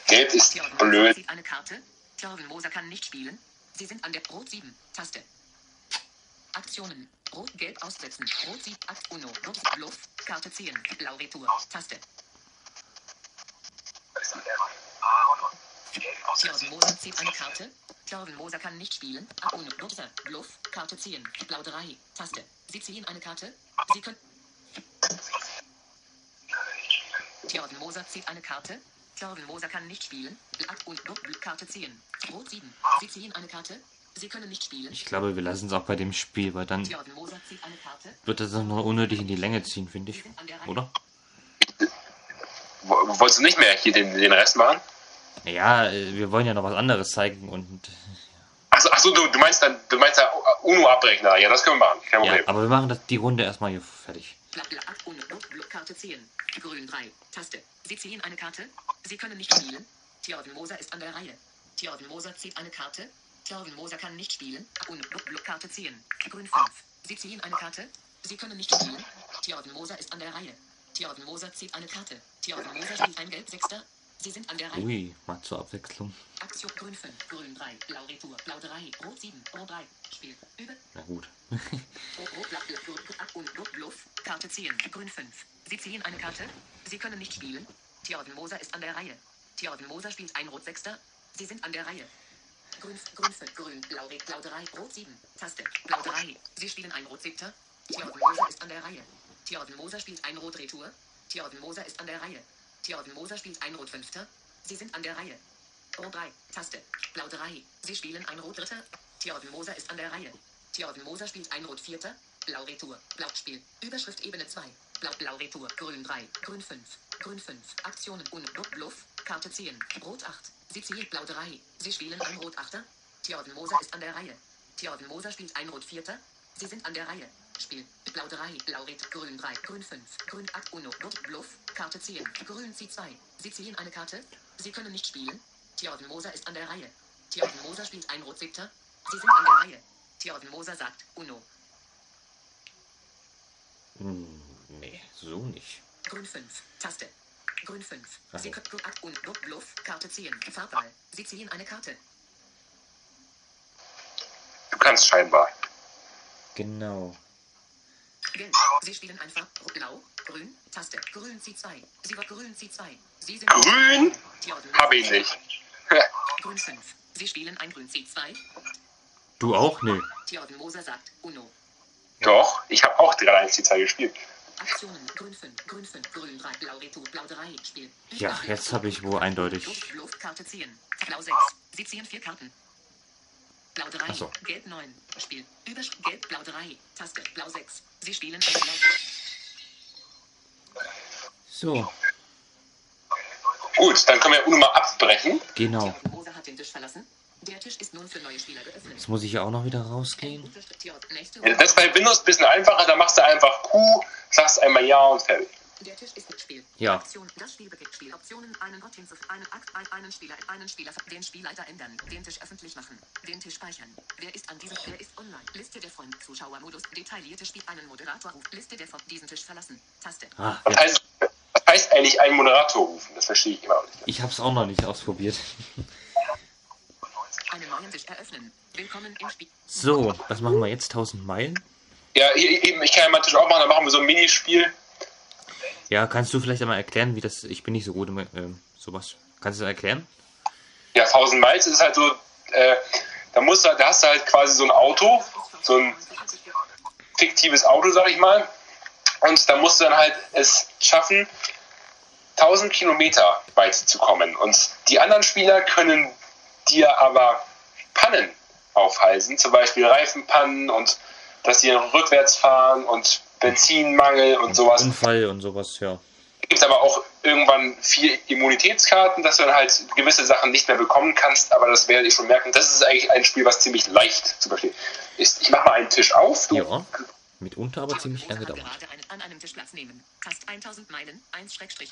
Gelb ist blöd. eine Karte. Thjörgen Moser kann nicht spielen. Sie sind an der Rot 7. Taste. Aktionen. Rot, Gelb aussetzen. Rot 7. Akt Uno. Rot, Bluff. Karte ziehen. Blau Retour. Taste. Thjörgen Moser zieht eine Karte. Thjörgen Moser kann nicht spielen. Ab Uno. Nutzer. Bluff. Karte ziehen. Blau 3. Taste. Sie ziehen eine Karte. Sie können. Thjörgen Moser zieht eine Karte. Thjörgen Moser kann nicht spielen. Ab und. Karte ziehen. Rot 7. Sie ziehen eine Karte. Sie können nicht spielen. Ich glaube, wir lassen es auch bei dem Spiel, weil dann Thjörgen Moser zieht eine Karte. wird das dann noch unnötig in die Länge ziehen, finde ich. Oder? Wo- Wolltest du nicht mehr hier den, den Rest machen? Ja, äh, wir wollen ja noch was anderes zeigen und Achso, ach so, du, du meinst dann, du meinst da Uno abbrechen. Ja, das können wir machen. Kein Ja, Problem. aber wir machen das, die Runde erstmal hier fertig. Karte ziehen. Grün 3. Taste. Sie ziehen eine Karte. Sie können nicht spielen. Thjörven Moser ist an der Reihe. Thjörven Moser zieht eine Karte. Thjörven Moser kann nicht spielen. Blut, Karte ziehen. Grün 5. Sie ziehen eine Karte. Sie können nicht spielen. Thjörven Moser ist an der Reihe. Thjörven Moser zieht eine Karte. Thjörven Moser spielt ein Gelb Sechster. Sie sind an der Reihe. Ui, mal zur Abwechslung. Aktion Grün 5, Grün 3, Blau Retour, Blau 3, Rot 7, Rot 3. Spiel. Über. Na gut. Rot, Rot, Blau, Ab und Rot, Bluff. Karte ziehen. Grün 5. Sie ziehen eine Karte. Sie können nicht spielen. Thjörven Moser ist an der Reihe. Thjörven Moser spielt ein Rot Sechster. Sie sind an der Reihe. Grün, Grün 5, Grün, Blau, Blau 3, Rot 7. Taste. Blau 3. Sie spielen ein Rot Siebter. Thjörven Moser ist an der Reihe. Thjörven Moser spielt ein Rot Retour. Thjörven Moser ist an der Reihe. Thjörven Moser spielt ein Rot Fünfter. Sie sind an der Reihe. Rot 3. Taste. Blau 3. Sie spielen ein Rot Dritter. Thjörven Moser ist an der Reihe. Thjörven Moser spielt ein Rot Vierter. Blau Retour. Blau Spiel. Überschrift Ebene 2. Blau Blau Retour. Grün 3. Grün 5. Grün 5. Aktionen und Bluff. Karte 10. Rot 8. Sie ziehen Blau 3. Sie spielen ein Rot Achter. Thjörven Moser ist an der Reihe. Thjörven Moser spielt ein Rot Vierter. Sie sind an der Reihe. Spiel. Blau 3. Blau Red. Grün 3. Grün 5. Grün 8. Uno. Rot. Bluff. Karte 10. Grün C2. Sie ziehen eine Karte. Sie können nicht spielen. Thjörven Moser ist an der Reihe. Thjörven Moser spielt ein Rot Siebter. Sie sind an der Reihe. Thjörven Moser sagt Uno. Hm, nee, so nicht. Grün 5. Taste. Grün 5. Ach Sie können Grün 8 und Bluff, Bluff. Karte 10. Farbwahl. Sie ziehen eine Karte. Du kannst scheinbar. Genau. Gelb. Sie spielen einfach Blau. Grün. Taste. Grün C2. Sie war Grün C2. Sie sind Grün habe ich nicht. Grün 5. Sie spielen ein Grün C2. Du auch? Nee. Thjörven Moser sagt Uno. Doch, ich habe auch 3-1 die Zeit gespielt. Aktionen. Grün 5. Grün 5. Grün 3. Blau Retour. Blau 3. Spiel. Ja, jetzt habe ich wo eindeutig. Luft, Luft, Karte ziehen. Blau 6. Sie ziehen vier Karten. Blau 3. Ach so. Gelb 9. Spiel. Überschrift Gelb, Blau 3. Taste. Blau 6. Sie spielen Blau. So, Gut, dann können wir Uno mal abbrechen. genau. Moser hat den Tisch verlassen. Der Tisch ist nun für neue Spieler geöffnet. Jetzt muss ich ja auch noch wieder rausgehen. Ja, Das ist bei Windows ein bisschen einfacher. Da machst du einfach Q, sagst einmal Ja und fertig. Der Tisch ist Spiel. Ja. Aktion. Das Spiel beginnt. Spieloptionen. Einen Ort hinzu. Einen Akt. Ein, einen Spieler. Einen Spieler. Den Spielleiter ändern. Den Tisch öffentlich machen. Den Tisch speichern. Wer ist an diesem? Wer ist online? Liste der Freund. Zuschauermodus. Detaillierte Spiel. Einen Moderator. Ruf. Liste der von diesen Tisch verlassen. Taste. Ah, Was ja. heißt, was heißt eigentlich einen Moderator rufen? Das verstehe ich immer noch nicht. Ich habe es auch noch nicht ausprobiert. Einen neuen Tisch eröffnen. Willkommen im Spiel. So, was machen wir jetzt? 1000 Meilen? Ja, hier- eben, ich kann ja meinen Tisch auch machen. Dann machen wir so ein Minispiel. Ja, kannst du vielleicht einmal erklären, wie das. Ich bin nicht so gut im ähm, sowas. Kannst du das erklären? Ja, 1000 Miles ist halt so, äh, da musst du, da hast du halt quasi so ein Auto, so ein fiktives Auto, sag ich mal. Und da musst du dann halt es schaffen, 1000 Kilometer weit zu kommen. Und die anderen Spieler können dir aber Pannen aufhalsen, zum Beispiel Reifenpannen und dass sie rückwärts fahren und Benzinmangel und sowas. Unfall und sowas, ja. gibt es aber auch irgendwann vier Immunitätskarten, dass du dann halt gewisse Sachen nicht mehr bekommen kannst, aber das werdet ihr schon merken. Das ist eigentlich ein Spiel, was ziemlich leicht zu verstehen ist. Ich mache mal einen Tisch auf. Du, Ja. Mitunter aber ziemlich lange dauert. an einem Tisch Platz nehmen. Tast 1000 Meilen. 1-1.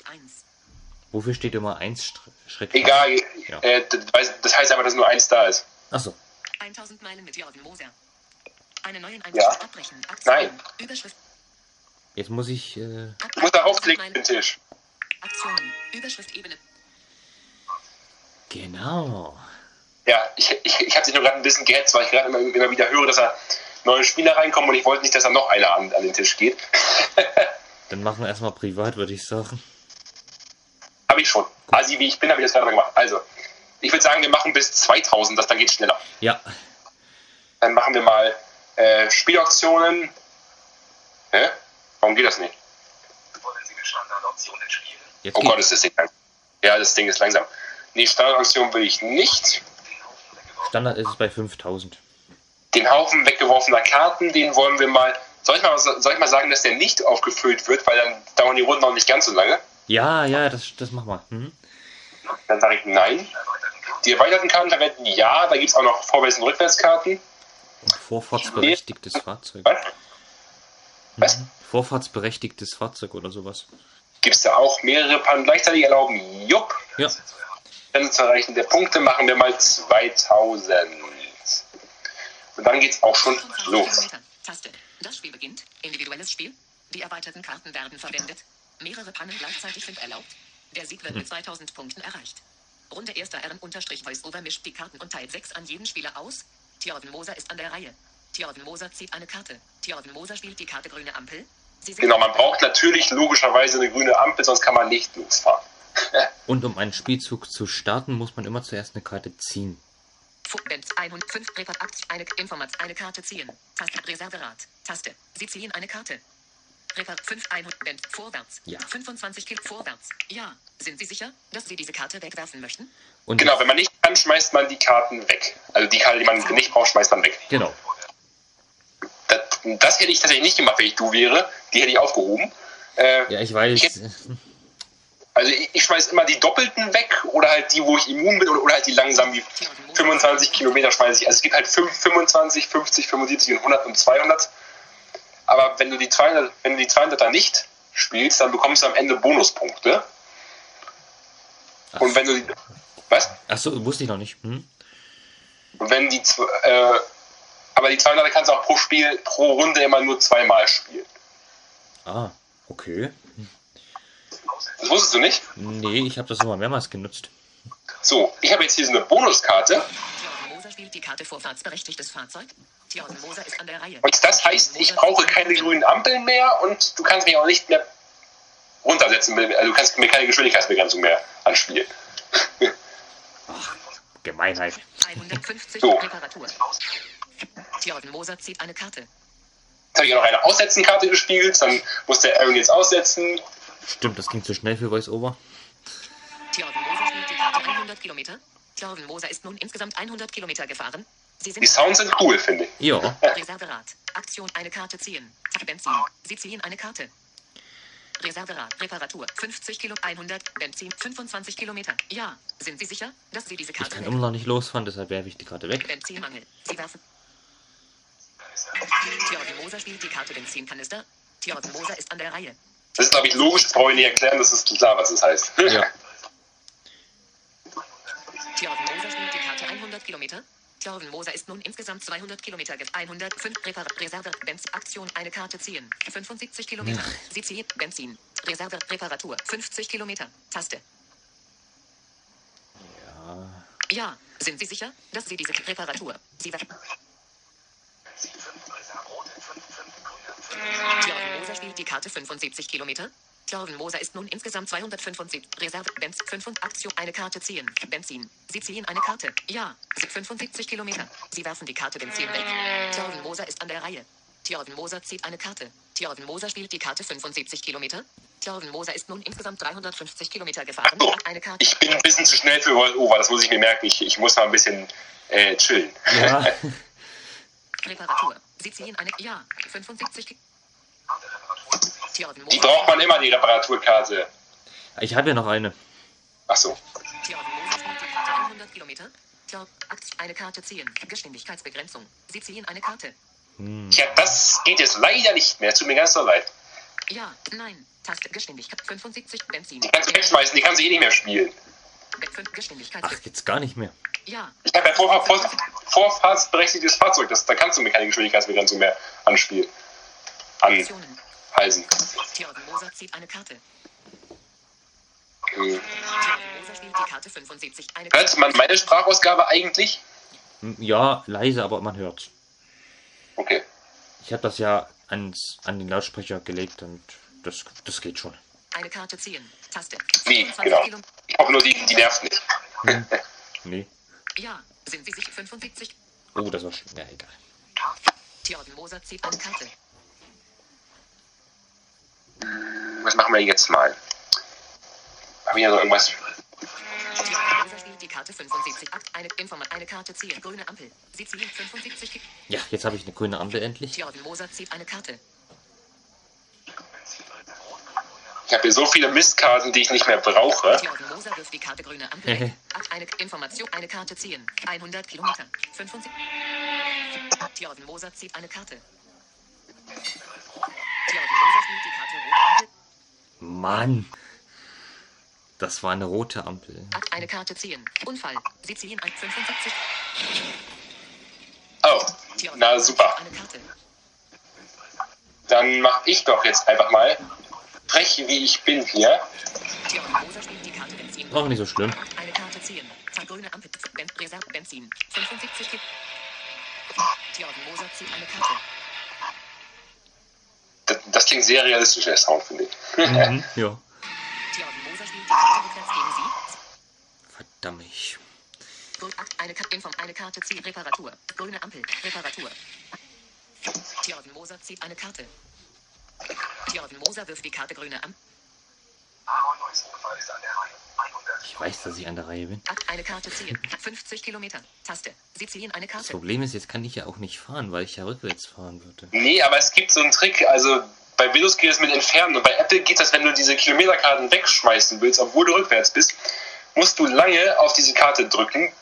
Wofür steht immer 1 Schritt? Egal, Ja. äh, das, heißt aber, dass nur eins da ist. Achso. 1000 Meilen mit Jörgen Moser. Eine neuen Ja. Einstellung abbrechen. Aktion. Nein. Überschrift. Jetzt muss ich. Äh, musst da 1000 aufklicken, den Tisch. Aktionen. Überschrift Ebene. genau. Ja, ich, ich, ich habe dich nur gerade ein bisschen gehetzt, weil ich gerade immer, immer wieder höre, dass da neue Spieler reinkommen und ich wollte nicht, dass da noch einer an, an den Tisch geht. Dann machen wir erstmal privat, würde ich sagen. habe ich schon. Also wie ich bin, habe ich das gerade mal gemacht. Also, ich würde sagen, wir machen bis 2000, das dann geht schneller. Ja. Dann machen wir mal äh, Spielauktionen. Hä? Warum geht das nicht? Wollen Sie mit Standardoptionen spielen? Jetzt Oh geht. Gott, ist das Ding langsam. Ja, das Ding ist langsam. Nee, Standardaktion will ich nicht. Den Haufen weggeworfen. Standard ist es bei 5000. Den Haufen weggeworfener Karten, den wollen wir mal. Soll ich mal, soll ich mal sagen, dass der nicht aufgefüllt wird, weil dann dauern die Runden noch nicht ganz so lange? Ja, ja, das, das machen wir. Mhm. Dann sage ich nein. Die erweiterten Karten verwenden ja, da gibt es auch noch Vorwärts- und Rückwärtskarten. Und vorfahrtsberechtigtes Fahrzeug. Was? Was? Mhm. Vorfahrtsberechtigtes Fahrzeug oder sowas. Gibt es da auch mehrere Pannen gleichzeitig erlauben? Jupp. Ja. Dann zur Erreichen der Punkte machen wir mal 2000. Und dann geht's auch schon 25 los. Taste. Das Spiel beginnt. Individuelles Spiel. Die erweiterten Karten werden verwendet. Mehrere Pannen gleichzeitig sind erlaubt. Der Sieg wird mit 2000 Punkten erreicht. Runde erster R-Voice-Over mischt die Karten und teilt sechs an jeden Spieler aus. Thjörven Moser ist an der Reihe. Thjörven Moser zieht eine Karte. Thjörven Moser spielt die Karte grüne Ampel. Sie sind Genau, man braucht natürlich logischerweise eine grüne Ampel, sonst kann man nicht losfahren. Und um einen Spielzug zu starten, muss man immer zuerst eine Karte ziehen. Band 105 Repart Akt eine Informat eine Karte ziehen. Taste Reserverat. Taste. Sie ziehen eine Karte. Repart 5 100 Band vorwärts. Ja. 25 Kill vorwärts. Ja. Sind Sie sicher, dass Sie diese Karte wegwerfen möchten? Und Genau, wenn man nicht kann, schmeißt man die Karten weg. Also die Karte, die man nicht braucht, schmeißt man weg. genau. Das, das hätte ich tatsächlich nicht gemacht, wenn ich du wäre. Die hätte ich aufgehoben. Äh, Ja, ich weiß. Ich- Also ich, ich schmeiß immer die Doppelten weg oder halt die, wo ich immun bin oder, oder halt die langsam wie 25 Kilometer schmeiße ich. Also es gibt halt 5, 25, 50, 75 und 100 und 200. Aber wenn du die 200, wenn du die 200er nicht spielst, dann bekommst du am Ende Bonuspunkte. Und wenn du die, was? Achso, wusste ich noch nicht. Hm? Und wenn die, äh, aber die 200er kannst du auch pro Spiel, pro Runde immer nur zweimal spielen. Ah, okay. Das wusstest du nicht? Nee, ich habe das immer mehrmals genutzt. So, ich habe jetzt hier so eine Bonuskarte. Thjörven Moser spielt die Karte vorfahrtsberechtigtes Fahrzeug. Thjörven Moser ist an der Reihe. Und das heißt, ich brauche keine grünen Ampeln mehr und du kannst mich auch nicht mehr runtersetzen. Also du kannst mir keine Geschwindigkeitsbegrenzung mehr anspielen. Gemeinheit. 150 So. Reparatur. Thjörven Moser zieht eine Karte. Jetzt habe ich ja noch eine Aussetzenkarte gespielt, dann muss der Aaron jetzt aussetzen. Stimmt, das ging zu schnell für Voice-Over. Thjörven Moser spielt die Karte 100 Kilometer. Thjörven Moser ist nun insgesamt 100 Kilometer gefahren. Sie sind Die Sounds sind cool, finde ich. Ja. Reserverat. Aktion eine Karte ziehen. Benzin. Sie ziehen eine Karte. Reserverat. Reparatur. 50 Kilo. 100. Benzin. 25 Kilometer. Ja. Sind Sie sicher, dass Sie diese Ich Karte kann weg? immer noch nicht losfahren, deshalb werfe ich die Karte weg. Benzinmangel. Sie werfen. Thjörven Moser spielt die Karte Benzinkanister. Thjörven Moser ist an der Reihe. Das ist, glaube ich, logisch, das brauche ich nicht erklären, das ist klar, was das heißt. Ja. Thjörven Moser spielt die Karte 100 Kilometer. Thjörven Moser ist nun insgesamt 200 Kilometer ge 105 Repar Reserve Benz Aktion eine Karte ziehen 75 Kilometer Sie ziehen Benzin Reserve Reparatur 50 Kilometer Taste Ja. Ja sind Sie sicher dass Sie diese Reparatur Sie werden Benzin 5, Reserve in 5, 5, grüne 5. Thjörven Moser spielt die Karte 75 Kilometer. Thjörven Moser ist nun insgesamt 275. Reserve, Benz, 5 und Aktion, eine Karte ziehen. Benzin. Sie ziehen eine Karte. Ja. Sie 75 Kilometer. Sie werfen die Karte Benzin weg. Thjörven Moser ist an der Reihe. Thjörven Moser zieht eine Karte. Thjörven Moser spielt die Karte 75 Kilometer. Thjörven Moser ist nun insgesamt 350 Kilometer gefahren. So, eine Karte. ich bin ein bisschen zu schnell für Voice-Over, das muss ich mir merken. Ich, ich muss mal ein bisschen äh, chillen. Ja. Reparatur. Sie ziehen eine. Ja. 75 Ki Karte Reparatur. Thjörven Die braucht man immer, die Reparaturkarte. Ich habe ja noch eine. Ach so. Thjörven Moser spielt die Karte 100 Kilometer. Eine Karte ziehen. Geschwindigkeitsbegrenzung. Sie ziehen eine Karte. Ja, das geht jetzt leider nicht mehr. Tut mir ganz so leid. Ja, nein. Taste, Geschwindigkeit 75, Benzin. Die kannst du wegschmeißen, die kannst du eh nicht mehr spielen. Ach, jetzt gar nicht mehr. Ja, Ich habe ja vor, vor, vorfahrtsberechtigtes Fahrzeug, das, da kannst du mir keine Geschwindigkeitsbegrenzung mehr anspielen. Anhalsen. Thjörven Moser zieht eine Karte. Hm. Thjörven Moser spielt die Karte 75. Eine Hört man meine Sprachausgabe eigentlich? Hm, Ja, leise, aber man hört. Okay. Ich habe das ja ans, an den Lautsprecher gelegt und das, das geht schon. Eine Karte ziehen. Taste. Nee, 25 genau. Kilo- Ich hoffe nur, die, die nervt nicht. Nee. Ja, sind Sie sich 75? Oh, das war sch- Ja, egal. Thjörven Moser zieht eine Karte. Was machen wir jetzt mal? Haben wir hier noch irgendwas? Thjörven Moser spielt die Karte 75. Akt, eine Informat, eine Karte ziehen. Grüne Ampel. Sie ziehen 75. Ki- Ja, jetzt habe ich eine grüne Ampel endlich. Thjörven Moser zieht eine Karte. Benzin 13, rot, grün, grüne Ich habe hier so viele Mistkarten, die ich nicht mehr brauche. Thjörven Moser wirft die Karte grüne Ampel. Akt, eine Information, eine Karte ziehen. 100 Kilometer. 75. Theoden Moser zieht eine Karte. Theoden Moser spielt die Karte Rot Ampel. Mann. Das war eine rote Ampel. Eine Karte ziehen. Unfall. Sie ziehen ein 75. Oh, na super. zieht. Dann mach ich doch jetzt einfach mal, frech wie ich bin hier. Auch nicht so schlimm. Eine Karte ziehen. Grüne Ampel. Ben Reserve Benzin. 75 Kip. Theoden Moser zieht eine Karte. das, das klingt sehr realistisch, der Sound, finde ich. Mhm. Ja. Theoden Moser spielt die Karte rückwärts gegen Sie. Verdammt. Akt, eine, Karte, Inform, eine Karte zieht Reparatur. Grüne Ampel, Reparatur. Theoden Moser zieht eine Karte. Theoden Moser wirft die Karte grüne Ampel. Aaron Neusrufer ist an der Reihe. 100 Ich weiß, dass ich an der Reihe bin. Akt, eine Karte ziehen. 50 Kilometer. Taste. Sie ziehen eine Das Karte. Problem ist, jetzt kann ich ja auch nicht fahren, weil ich ja rückwärts fahren würde. Nee, aber es gibt so einen Trick, also bei Windows geht es mit Entfernen und bei Apple geht das, wenn du diese Kilometerkarten wegschmeißen willst, obwohl du rückwärts bist, musst du lange auf diese Karte drücken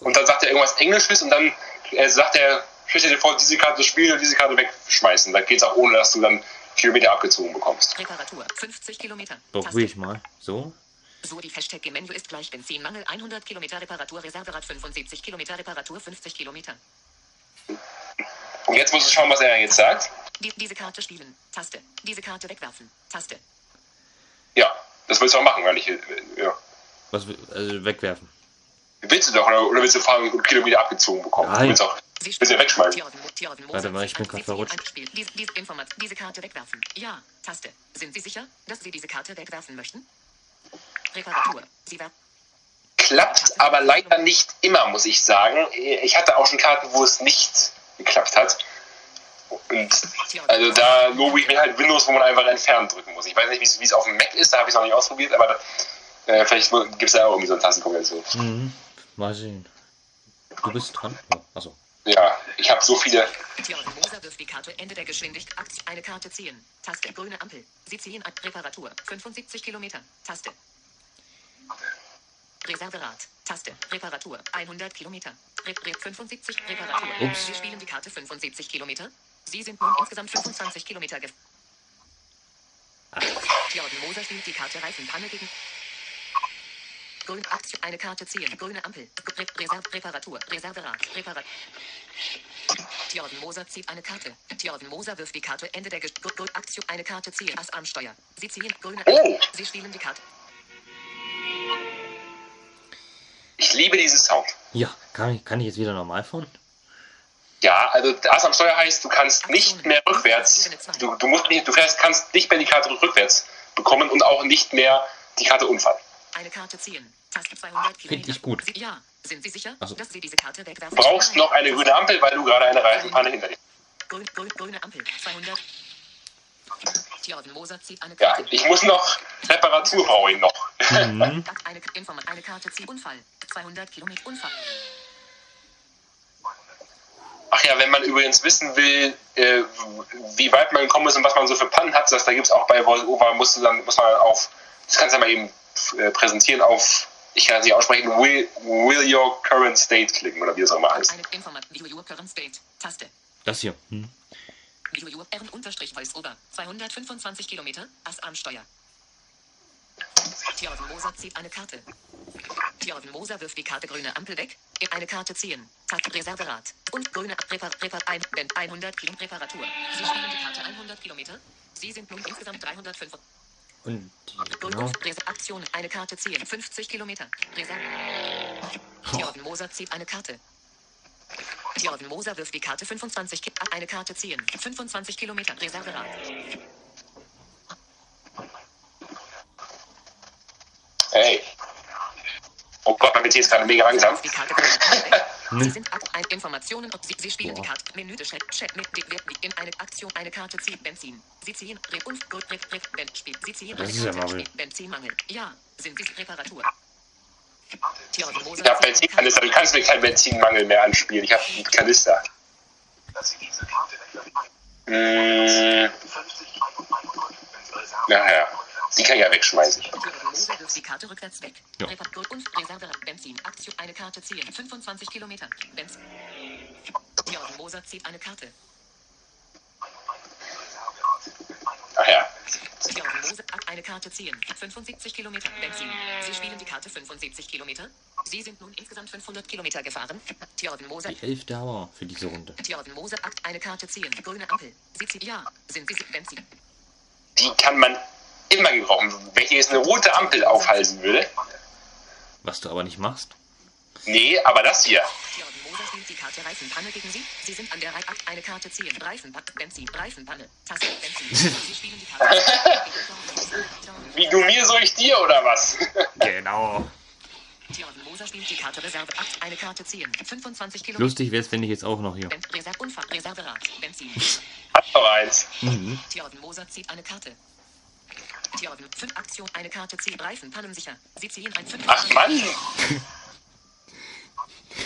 und dann sagt er irgendwas Englisches und dann äh, sagt er, stell dir vor, diese Karte spielen und diese Karte wegschmeißen. Da geht es auch ohne, dass du dann Kilometer abgezogen bekommst. Reparatur. 50 Kilometer. Probier ich mal. So. So, die Hashtag im Menü ist gleich Benzinmangel 100 Kilometer Reparatur, Reserverad 75 Kilometer Reparatur 50 Kilometer. Und jetzt musst du schauen, was er jetzt sagt. Die, diese Karte spielen. Taste. Diese Karte wegwerfen. Taste. Ja, das willst du auch machen, weil ich, äh, ja. Was will- also wegwerfen. Willst du doch, oder, oder willst du fahren und Kilometer abgezogen bekommen? Nein. Du willst auch, Ja wegschmeißen. Warte mal, ich bin ziehen verrutscht. diese Karte wegwerfen. Ja. Taste. Sind Sie sicher, dass Sie diese Karte wegwerfen möchten? Reparatur. Sie werfen. klappt aber leider nicht immer, muss ich sagen. Ich hatte auch schon Karten, wo es nicht geklappt hat. Und also da lobe ich mir halt Windows, wo man einfach entfernen drücken muss. Ich weiß nicht, wie es- auf dem Mac ist, da habe ich es noch nicht ausprobiert, aber da, äh, vielleicht gibt es da auch irgendwie so eine Tastenkombination. Mhm. Mal sehen. Du bist dran? Achso. Ja, ich habe so viele. Theoden Moser wirft die Karte Ende der Geschwindigkeit. Aktie, eine Karte ziehen. Taste. Grüne Ampel. Sie ziehen an Reparatur. 75 Kilometer. Taste. Reserverad. Taste. Reparatur. 100 Kilometer. Re Re 75 Reparatur. Ups. Sie spielen die Karte 75 Kilometer. Sie sind nun insgesamt 25 Kilometer gef... Theoden Moser spielt die Karte Reifenpanne gegen... Grün Aktie, eine Karte ziehen. Grüne Ampel. Re Reserv Reparatur. Reserverad. Reparat. Theoden Moser zieht eine Karte. Theoden Moser wirft die Karte Ende der Ge Gr- Gr- Aktion. Eine Karte ziehen. Ass am Steuer. Sie ziehen grüne Oh. Sie spielen die Karte. Ich liebe diesen Sound. Ja, kann ich, kann ich jetzt wieder normal fahren? Ja, also das am Steuer heißt, du kannst nicht mehr rückwärts. Du, du musst nicht, du fährst, kannst nicht mehr die Karte rückwärts bekommen und auch nicht mehr die Karte Unfall. Eine Karte ziehen. Taste 200 Kilometer. ich gut. Sie, ja. Sind Sie sicher, so. dass Sie diese Karte wegwerfen? Du brauchst noch eine grüne Ampel, weil du gerade eine Reifenpanne hinter dir hast. Grün, grün, grüne Ampel. 200. Theoden Moser zieht eine Ja, Karte. ich muss noch Reparatur ich noch. Mhm. Eine, Karte ziehen. Unfall. 200 Kilometer. Unfall. Ach ja, wenn man übrigens wissen will, äh, wie weit man gekommen ist und was man so für Pannen hat, das, da gibt es auch bei VoiceOver, musst du dann, muss man auf, das kannst du ja mal eben präsentieren, auf, ich kann es nicht aussprechen, will, will your current state klicken oder wie das auch immer heißt. View your current state. Taste. Das hier. Hm. View your unterstrich voiceover. 225 Kilometer. Ass am Steuer. Theoden Moser zieht eine Karte. Theoden Moser wirft die Karte grüne Ampel weg. Eine Karte ziehen. Taste Reserverad. Und grüne Repar Repar ein, Band 100 Kilo Reparatur. Sie spielen die Karte 100 Kilometer. Sie sind nun insgesamt 305. Und genau. Aktion. Eine Karte ziehen. 50 Kilometer. Reserve. Theoden Moser zieht eine Karte. Theoden Moser wirft die Karte 25 Ki Eine Karte ziehen. 25 Kilometer. Reserverad. Hey. Oh Gott, mein PC ist gerade mega langsam. Die. Sie sind Akt ein Informationen. Sie, Sie spielen die Boah. Karte. Menü des Chat. Chat mit die, wird in eine Aktion. Eine Karte ziehen. Benzin. Sie ziehen. Re und Re, Re, Re, Ben, Spiel. Sie ziehen Das eine ist ja. Marvel. Benzinmangel. Ja. Sind Sie Reparatur. Ich habe Benzinkanister, du kannst mir keinen Benzinmangel mehr anspielen. Ich habe einen Kanister. dass Sie diese Karte wegwerfen. Mmh, 50 und 100. Wenn Sie Reserve naja, die kann ich ja wegschmeißen. Wirft die Karte rückwärts weg. Ja. Reparatur und Reserverad. Benzin. Aktion. Eine Karte ziehen. 25 Kilometer. Benzin. Moser zieht eine Karte. Ach ja. Thjörven Moser eine Karte ziehen. 75 Kilometer Benzin. Sie spielen die Karte 75 Kilometer. Sie sind nun insgesamt 500 Kilometer gefahren. Thjörven Moser. Die Hälfte aber für diese Runde. Thjörven Moser eine Karte ziehen. Grüne Ampel. Sie zieht ja. Sind Sie Benzin. Die kann man immer gebrauchen. Wenn ich jetzt eine rote Ampel aufhalsen würde. Was du aber nicht machst. Nee, aber das hier. Die Karte Reifenpanne gegen Sie. Sie sind an der Reihe ab eine Karte ziehen. Reifenpanne. Benzin. Reifenpanne. Taste. Benzin. Sie spielen die Karte. Wie du mir, so ich dir, oder was? Genau. Thjörven Moser spielt die Karte Reserve. Ab eine Karte ziehen. 25 Kilometer. Lustig wäre es, wenn ich jetzt auch noch hier. Reserve Unfall. Reserverad. Benzin. Hat doch eins. Mhm. Thjörven Moser zieht eine Karte. Thjörven, 5 Aktion, eine Karte ziehen, Reifen, pannensicher. Sie ziehen ein 5 Ach Mann.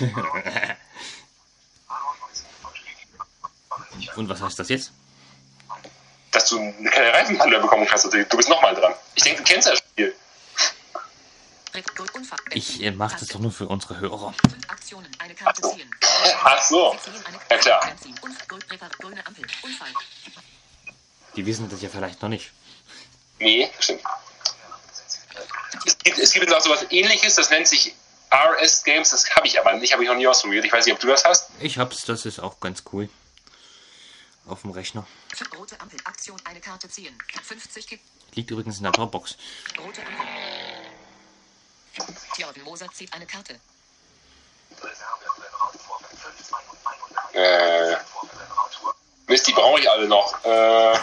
Und was heißt das jetzt? Dass du keine Reifenpanne bekommen kannst. Du bist nochmal dran. Ich denke, du kennst das Spiel. Ich äh, mache das doch nur für unsere Hörer. 5 Aktionen, eine Karte ziehen. Ach so. Ziehen eine Ja, klar. Die wissen das ja vielleicht noch nicht. Nee, stimmt. Es gibt, es gibt jetzt auch sowas ähnliches, das nennt sich RS Games, das habe ich aber nicht, habe ich noch nie ausprobiert. Ich weiß nicht, ob du das hast. Ich hab's, das ist auch ganz cool. Auf dem Rechner. Rote Ampel, Aktion, eine Karte ziehen. 50 Ki Liegt übrigens in der Dropbox. Rote Ampel. Thjörven Moser zieht eine Karte. Äh, Mist, die brauche ich alle noch. Äh,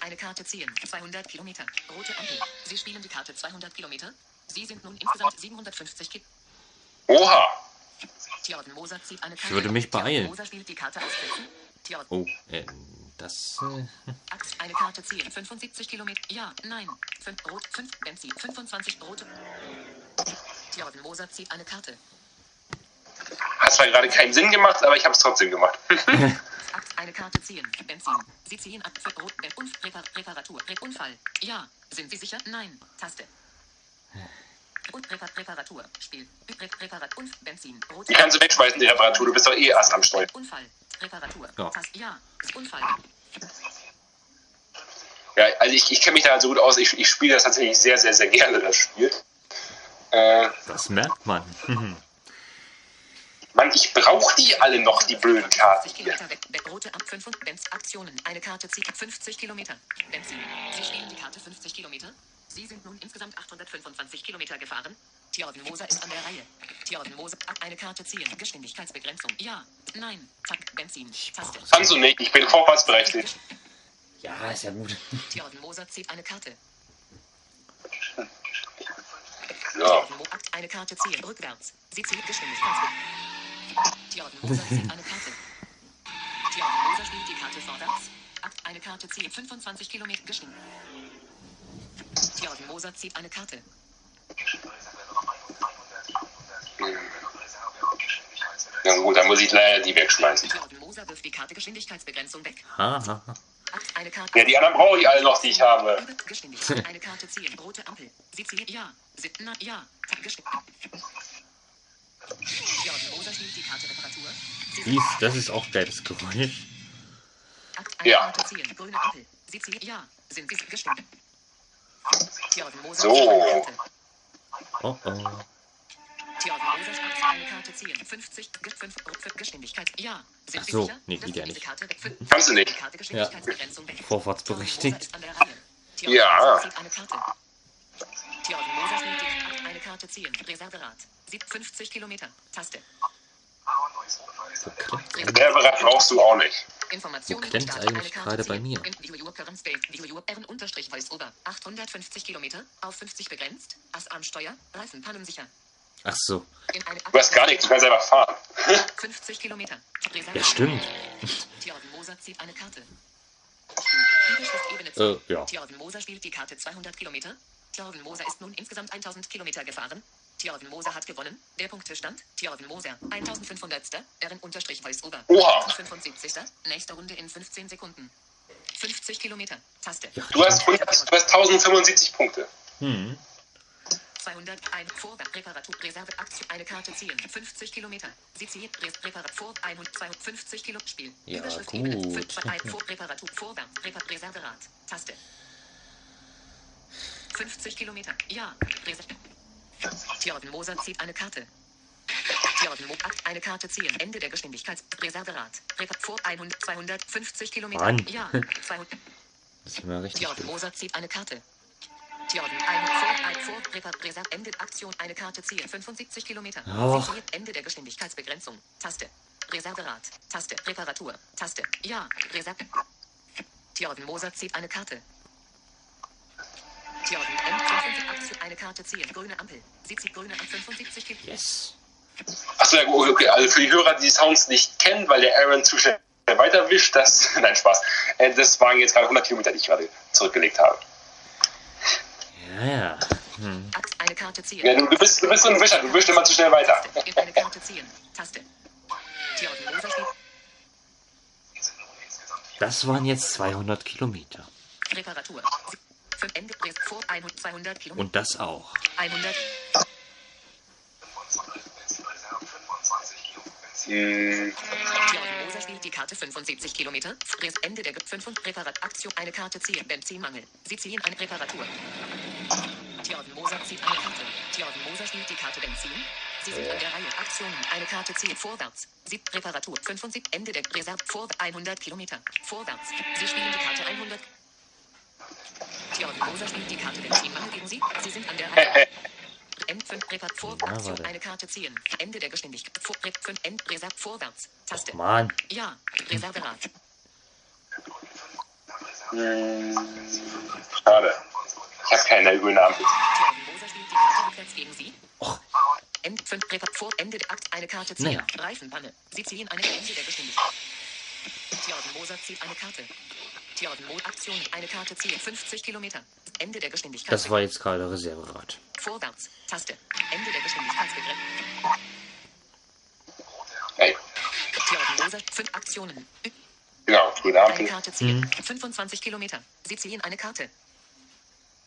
eine Karte ziehen. 200 Kilometer. Rote Ampel. Sie spielen die Karte 200 Kilometer. Sie sind nun insgesamt 750 Kilometer. oha. Thjörven Moser zieht eine Karte. Ich würde mich beeilen. Moser spielt die Karte ausklicken. Thjörven Oh, äh, das. Äh, Axt, eine Karte ziehen. 75 Kilometer. Ja, nein. 5 Rot, 5 Benzin. 25 rote. Thjörven Moser zieht eine Karte. Hat zwar gerade keinen Sinn gemacht, aber ich habe es trotzdem gemacht. Eine Karte ziehen. Benzin. Sie ziehen ab für Rot. Ben, Unf, Repar, Reparatur. Re, Unfall. Ja. Sind Sie sicher? Nein. Taste. Und Repar, Reparatur. Spiel. Re, Reparat. Unf, Benzin. Rot. Die kannst du wegschmeißen, die Reparatur. Du bist doch eh erst am Steuer. Unfall. Reparatur. Ja. Taste. Ja. Unfall. Ja, also ich, ich kenne mich da halt so gut aus. Ich, ich spiele das tatsächlich sehr, sehr, sehr gerne, das Spiel. Äh, das merkt man. Mann, ich brauche die alle noch, die blöden Karten 50 hier. Rote ab 5 und Benz Aktionen. Eine Karte zieht 50 Kilometer. Benzin. Sie spielen die Karte 50 Kilometer. Sie sind nun insgesamt 825 Kilometer gefahren. Thjörven Moser ist an der Reihe. Thjörven Moser ab eine Karte ziehen. Geschwindigkeitsbegrenzung. Ja. Nein. Zack. Benzin. Taste. Kannst du nicht, ich bin vorfahrtsberechtigt. Ja, ist ja gut. Thjörven Moser zieht eine Karte. Ja. Eine Karte ziehen. Rückwärts. Sie zieht Geschwindigkeitsbegrenzung. Thjörven Moser zieht eine Karte. Thjörven Moser spielt die Karte vorwärts. Akt eine Karte ziehen. 25 Kilometer Geschwindigkeit. Thjörven Moser zieht eine Karte. Na gut, dann muss ich leider die wegschmeißen. Thjörven Moser wirft die Karte Geschwindigkeitsbegrenzung weg. Ha, ha, ha. Akt eine Karte. Ja, die anderen brauche ich alle noch, die ich habe. Geschwindigkeit. Eine Karte ziehen. Rote Ampel. Sie ziehen. Ja. Sie, na, ja. Geschwindigkeit. Thjörven Moser spielt die Karte Reparatur. Sie Dies, das ist auch geiles Geräusch. Ja. Karte ziehen. Grüne Ampel. Sie ziehen. Ja. Sind Sie gestimmt. So. zieht eine Karte. Oh, oh. Thjörven Moser spielt eine Karte ziehen. 50. Ge- fünf- fünf- Geschwindigkeit. Ja. Sind Ach Sie so. sicher? Nee, geht Sie ja nicht. Karte weg- fün- Kannst du nicht. Weg. Vorfahrtsberechtigt. Ja. Eine Karte. Ziehen. Reserverad. Sie 50 Kilometer. Taste. Serverrad brauchst du auch nicht. Informationen Wo klemmt eigentlich gerade bei mir? In Video Your Current State, Video Your R unterstrich Voice Over. 850 Kilometer, auf 50 begrenzt, Ass am Steuer, Reifen pannensicher. Ach so. Du hast gar nichts, du kannst einfach fahren. 50 Kilometer. Ja, stimmt. Thjörven Moser zieht eine Karte. Überschrift Ebene 2. Äh, ja. Moser spielt die Karte 200 Kilometer. Thjörven Moser ist nun insgesamt 1000 Kilometer gefahren. Thjörven Moser hat gewonnen. Der Punktestand. Thjörven Moser 1500. Erin unterstrich Over. Oha. 75. Nächste Runde in 15 Sekunden. 50 Kilometer. Taste. Ja, Du hast, 100, du hast 1075 Punkte. Hm. 201 Vorwärts, Reparatur, Reserve, Aktion, eine Karte ziehen, 50 Kilometer. Sie ziehen, Res- Reparat, vor, 150 Kilo, Spiel. Ja, Überschrift, gut. Ebene, 5, 2, 1, vor, Reparatur, Vorwärts, Repar, Reserverad, Taste. 50 Kilometer, ja, Reserve. Jordan Moser zieht eine Karte. Jordan Mo Akt, eine Karte ziehen. Ende der Geschwindigkeits Reserverad. Repar vor 100, 250 Kilometer. Mann. Ja, 200. Das ist immer richtig Jordan. Moser zieht eine Karte. Jordan, ein vor, ein vor, Repar, Reserve, Ende Aktion, eine Karte ziehen. 75 Kilometer. Ziehen, Ende der Geschwindigkeitsbegrenzung. Taste. Reserverad. Taste. Reparatur. Taste. Ja, Reserve. Jordan Moser zieht eine Karte. Jordan M. 55 Aktion, eine Karte ziehen. Grüne Ampel. Sie zieht grüne an 75 Kilometer. Yes. Achso, ja, gut, okay. Also für die Hörer, die die Sounds nicht kennen, weil der Aaron zu schnell weiterwischt, das, nein, Spaß. Äh, Das waren jetzt gerade 100 Kilometer, die ich gerade zurückgelegt habe. Ja, ja. Hm. Eine Karte ziehen. Ja, du, du, bist, du bist so ein Wischer, du wischst immer zu schnell weiter. Taste. Eine Karte ziehen. Taste. Jordan Moser steht. Das waren jetzt 200 Kilometer. Reparatur. Sie- Fünf Ende Res vor 100, 200 Kilometer. Und das auch. 100. 25 Benzin, Reserve 25 Kilo. Benzin. Hm, Moser spielt die Karte 75 Kilometer. Ende der 5 Reparat Aktion. Eine Karte ziehen. Benzinmangel. Sie ziehen eine Reparatur. Jordan Moser zieht eine Karte. Jordan Moser spielt die Karte Benzin. Sie sind an der Reihe. Aktionen. Eine Karte ziehen. Vorwärts. Sie Reparatur. 75. Ende der Reserve. Vor 100 Kilometer. Vorwärts. Sie spielen die Karte 100. Jordan Moser spielt die Karte gegen Sie. Sie sind an der Reihe. M5 Repart vor Ja, Aktion. Eine Karte ziehen. Ende der Geschwindigkeit. Vor Rep 5 End Reserve vorwärts. Taste. Mann. Ja. Reserverad. hm, schade. Ich habe keine grüne Ampel. Jordan Moser spielt die Karte rückwärts gegen Sie. Och. End 5 Repart vor Ende der Akt. Eine Karte ziehen. Naja. Reifenpanne. Sie ziehen eine Ende der Geschwindigkeit. Jordan Moser zieht eine Karte. Aktion. Eine Karte ziehen. 50 Kilometer. Ende der Geschwindigkeit. Das war jetzt gerade Reserverad. Vorwärts. Taste. Ende der Geschwindigkeitsbegrenzung. Hey, Moser. 5 Aktionen. genau, grüne Eine Ampel. Karte ziehen. 25 Kilometer. Sie ziehen eine Karte.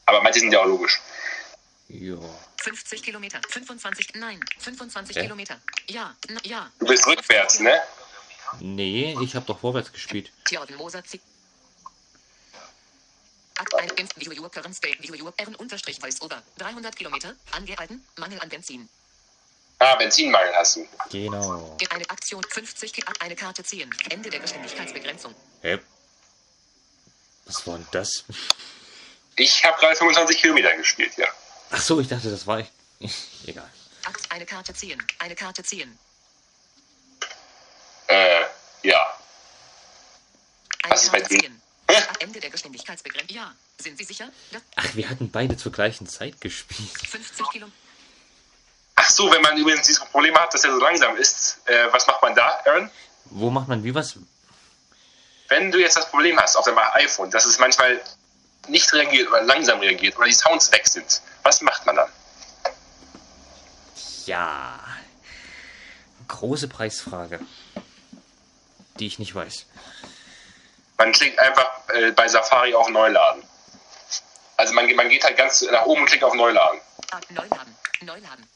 Aber manche sind ja auch logisch. Ja. 50 Kilometer. 25. Nein. 25 Hä? Kilometer. Ja. N ja. Du bist rückwärts, ne? Nee, ich habe doch vorwärts gespielt. Jordan 1 Inf View Your Current State View Your R unterstrich Voice Over. 300 Kilometer. Angehalten. Mangel an Benzin. Ah, Benzinmangel hast du. Genau. Ge- Eine Aktion 50 Ki Eine Karte ziehen. Ende der Geschwindigkeitsbegrenzung. Hä? Was war denn das? Ich habe gerade 25 Kilometer gespielt, ja. Ach so, ich dachte, das war ich. Egal. Akt eine Karte ziehen. Eine Karte ziehen. Äh, ja. Eine Was ist bei Karte dir? Ende der Geschwindigkeitsbegrenzung. Ja. Sind Sie sicher? Ach, wir hatten beide zur gleichen Zeit gespielt. 50 Kilometer. Ach so, wenn man übrigens dieses Problem hat, dass er so langsam ist, äh, was macht man da, Aaron? Wo macht man wie was? Wenn du jetzt das Problem hast auf deinem iPhone, dass es manchmal nicht reagiert oder langsam reagiert oder die Sounds weg sind, was macht man dann? Ja. Große Preisfrage. Die ich nicht weiß. Man klickt einfach äh, bei Safari auf Neuladen. Also man, man geht halt ganz nach oben und klickt auf Neuladen. Ah, Neuladen. Neuladen.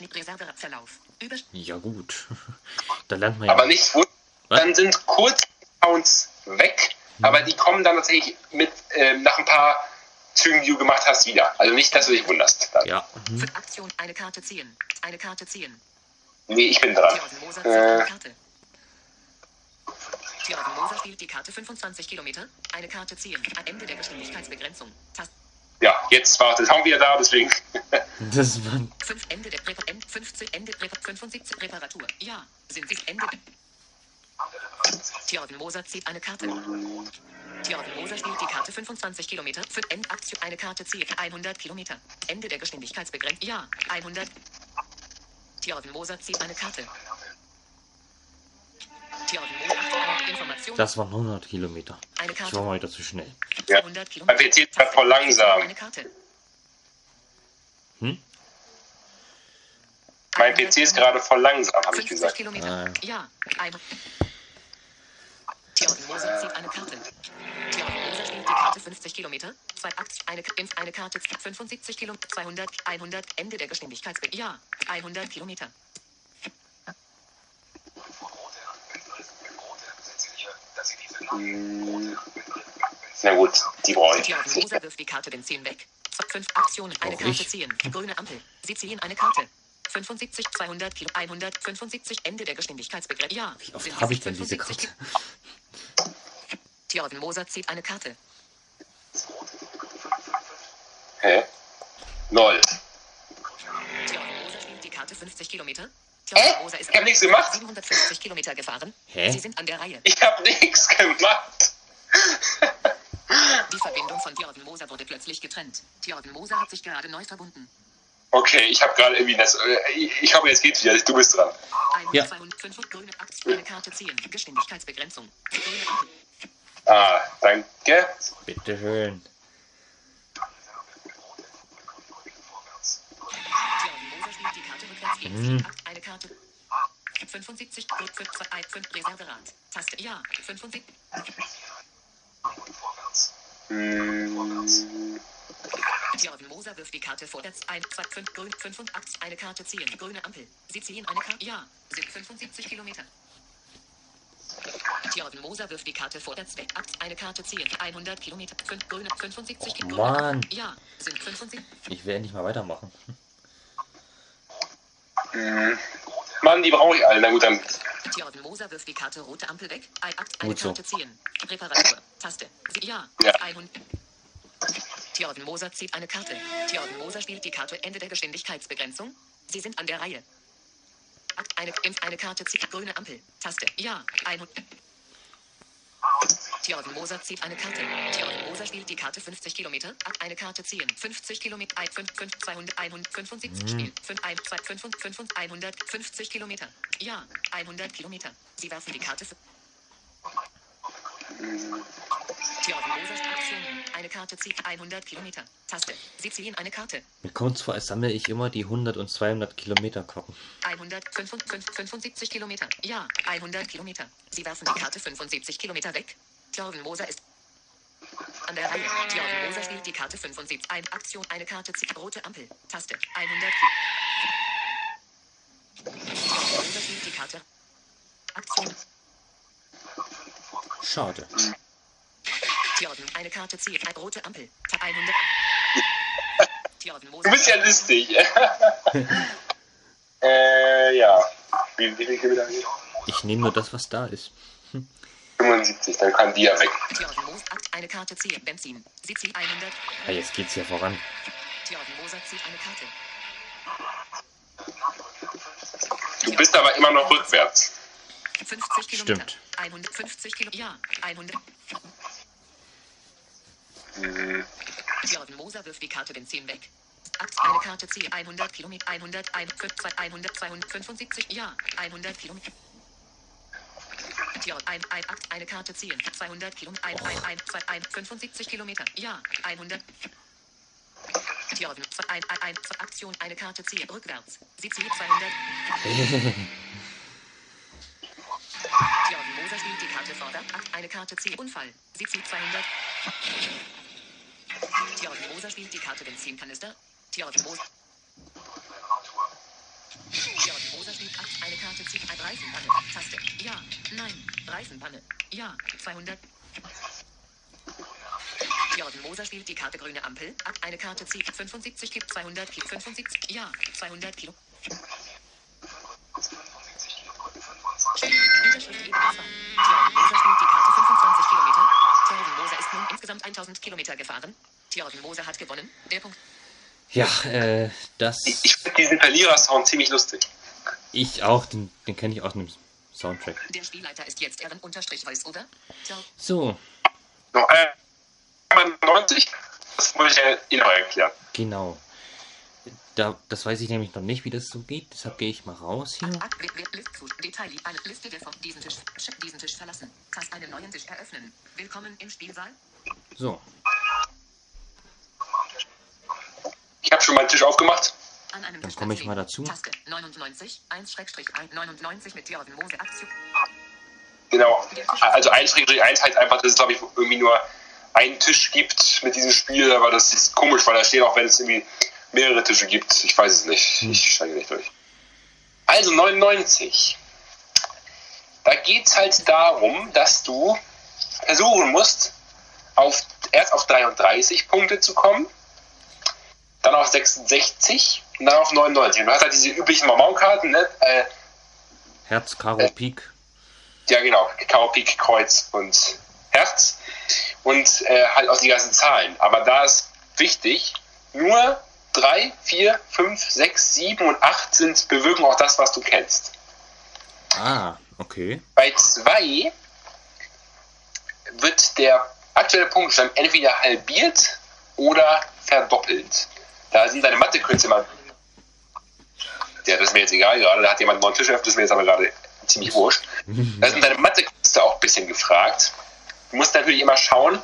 Mit Reserveverlauf. Ja, gut. Da lernt man ja. Aber nicht wo, Was? dann sind kurz die Sounds weg, aber die kommen dann tatsächlich mit ähm, nach ein paar Zügen, die du gemacht hast, wieder. Also nicht, dass du dich wunderst. Dann. Ja. mhm. für Aktion eine Karte ziehen. Eine Karte ziehen. Nee, ich bin dran. Jordan Karte. Jordan Moser spielt die Karte 25 Kilometer. Eine Karte ziehen. Am Ende der Geschwindigkeitsbegrenzung. Tast ja, jetzt war der Sound wieder da, deswegen. Das war. 5 Ende der Repar End 50 Ende Repar 75 Reparatur. Ja. Sind Sie Ende. Jordan Moser zieht eine Karte. Jordan Moser spielt die Karte 25 Kilometer. Für Endaktion eine Karte zieht 100 Kilometer. Ende der Geschwindigkeitsbegrenzung. Ja. 100. Jordan Moser zieht eine Karte. Jordan Moser. Das waren 100 Kilometer. Ich war weiter zu schnell. Ja. 100 Kilometer. Mein PC ist grad voll langsam. Hm? Mein PC ist gerade voll langsam, habe ich 50 gesagt. Kilometer. Ah. Ja. Jordan Moser zieht eine Karte. Moser spielt die Karte Karte 50 Kilometer. Zwei Akt, eine, eine Karte 75 Kilometer. 200, 100, Ende der Geschwindigkeitsbe Ja, 100 Kilometer. Rote Ampel, rote Sitzlinie, Ampel, Na gut, die brauche ich. Moser wirft die Karte Benzin weg. Z- Fünf Aktionen. Eine Karte ich. ziehen. Grüne Ampel. Sie ziehen eine Karte. 75, 200 Kilo, 175, Ende der Geschwindigkeitsbegrenzung. Ja. Wie oft habe ich denn diese 75 Karte? Tjörn Moser zieht eine Karte. Hä? Null. Tjörn Moser spielt die Karte 50 Kilometer. Hä? Ich hab nichts gemacht. 750 Kilometer gefahren. Hä? Sie sind an der Reihe. Ich habe nichts gemacht. Die Verbindung von Tjörn Moser wurde plötzlich getrennt. Tjörn Moser hat sich gerade neu verbunden. Okay, ich habe gerade irgendwie das. äh, Ich, hoffe, jetzt geht's wieder. Du bist dran. 1, Ja. 205 grüne Aktion. Eine Karte ziehen. Geschwindigkeitsbegrenzung. Ah, danke. Bitte schön. Tjörn Moser spielt die Karte rückwärts gegen Mhm. Ziel. Akt, eine Karte. 75, Rot, 5, 2, 1, 5, Reserverad. Taste, ja, 75. Hm, Tjörn Moser wirft die Karte vorwärts. 1, 2, 5, grün, 5 und 8, eine Karte ziehen. Grüne Ampel. Sie ziehen eine Karte, ja, sind 75 Kilometer. Tjörn Moser wirft die Karte vorwärts weg. Akt, eine Karte ziehen. 100 Kilometer. 5, grüne, 75 Och, Kilometer. Mann. Ja, sind 75. Ich will endlich mal weitermachen. Hm. Mann, die brauche ich alle. Na gut, dann. Tjörn Moser wirft die Karte rote Ampel weg. Ein Akt, eine Gut so. Karte ziehen. Reparatur. Taste. Sie, ja. Ja. 100. Tjörn Moser zieht eine Karte. Tjörn Moser spielt die Karte Ende der Geschwindigkeitsbegrenzung. Sie sind an der Reihe. Akt, eine, Impf, eine Karte zieht. Grüne Ampel. Taste. Ja. 100. Tjörn Moser zieht eine Karte. Tjörn Moser spielt die Karte 50 Kilometer. Akt, eine Karte ziehen. 50 Kilometer. 1, 5, 5, 200, 175 Spiel. 5, 1, 2, 5, 5, 5, 150 Kilometer. Ja. 100 Kilometer. Sie werfen die Karte. für- Tjörn Mosers Aktion. Eine Karte zieht 100 Kilometer. Taste. Sie ziehen eine Karte. Mir kommt vor, als sammle ich immer die 100 und 200 Kilometer Karten. 175 Kilometer. Ja, 100 Kilometer. Sie werfen die Karte 75 Kilometer weg. Tjörn Moser ist an der Reihe. Tjörn Moser spielt die Karte 75. Ein Aktion, eine Karte zieht rote Ampel. Taste. 100 Kilometer. Tjörn Moser spielt die Karte. Aktion. Schade. Tjörn, eine Karte zieht. Eine rote Ampel. Tab 100. Tjörn Moser. Du bist ja listig. äh, ja. Wie, wie viel Kilometer? habe ich? Ich nehme nur das, was da ist. 75, dann kann die ja weg. Eine Karte zieht. Benzin. Sie zieht 100. Ja, jetzt geht's ja voran. Tjörn Moser zieht eine Karte. Du bist aber immer noch rückwärts. 50 Kilometer. Stimmt. 150 Kilometer. Ja, 100. Hm, Jordan Moser wirft die Karte Benzin weg. Akt, eine Karte ziehen. 100 Kilometer. 100, 1, 100, 275. Ja, 100 Kilometer. Jordan, ein, ein Akt, eine Karte ziehen. 200 Kilometer. 1, 1, 1, 2, 1, 75 Kilometer. Ja, 100. Jordan, 1, 1, 1, Aktion, eine Karte ziehen. Rückwärts. Sie zieht 200. Jordan Moser spielt die Karte vorwärts. Akt, eine Karte ziehen. Unfall. Sie zieht 200. Jordan Moser spielt die Karte Benzinkanister. Jordan Moser. Jordan Moser spielt Akt, eine Karte zieht ein Reifenpanne. Taste. Ja. Nein. Reifenpanne. Ja. 200. Jordan Moser spielt die Karte grüne Ampel. Akt, eine Karte zieht 75 Kilo. 200 Kilo. 75. Ja. 200 Kilo. Überschrift Ebene 2. Jordan Moser spielt die Karte 25 Kilometer. Jordan Moser ist nun insgesamt 1000 Kilometer gefahren. Jordan Moser hat gewonnen. Der Punkt. Ja, äh, das. Ich, ich finde diesen Verlierer-Sound ziemlich lustig. Ich auch, den, den kenne ich aus dem Soundtrack. Der Spielleiter ist jetzt Ehren unterstrich weiß, oder? So, Noch einmal 90? Das muss ich ja Ihnen erklären. genau. Da, das weiß ich nämlich noch nicht, wie das so geht. Deshalb gehe ich mal raus hier. Ak, Wi- Wi- List zu Detail. Eine Liste der von diesen Tisch. Sch- Diesen Tisch verlassen. Tast einen neuen Tisch eröffnen. Willkommen im Spielsaal. So, Ich habe schon meinen Tisch aufgemacht. An einem Dann komme ich mal dazu. Taste 99 1-1 99 mit Jordan Mose Aktion. Genau. Also 1 1 heißt einfach, das ist glaube ich irgendwie nur einen Tisch gibt mit diesem Spiel, aber das ist komisch, weil da steht auch, wenn es irgendwie mehrere Tische gibt. Ich weiß es nicht. Ich steige nicht durch. Also 99. Da geht es halt darum, dass du versuchen musst, auf, erst auf 33 Punkte zu kommen, dann auf 66 und dann auf 99. Und du hast halt diese üblichen Mamau-Karten, ne? Äh, Herz, Karo, Äh. Pik. ja genau, Karo, Pik, Kreuz und Herz und äh, halt auch die ganzen Zahlen. Aber da ist wichtig, nur 3, 4, 5, 6, 7 und 8 sind bewirken auch das, was du kennst. Ah, okay. Bei 2 wird der aktuelle Punktstand entweder halbiert oder verdoppelt. Da sind deine Mathekünste immer. Das ist mir jetzt egal gerade. Da hat jemand einen neuen Tisch öffnet, das ist mir jetzt aber gerade ziemlich wurscht. Da sind deine Mathekünste auch ein bisschen gefragt. Du musst natürlich immer schauen,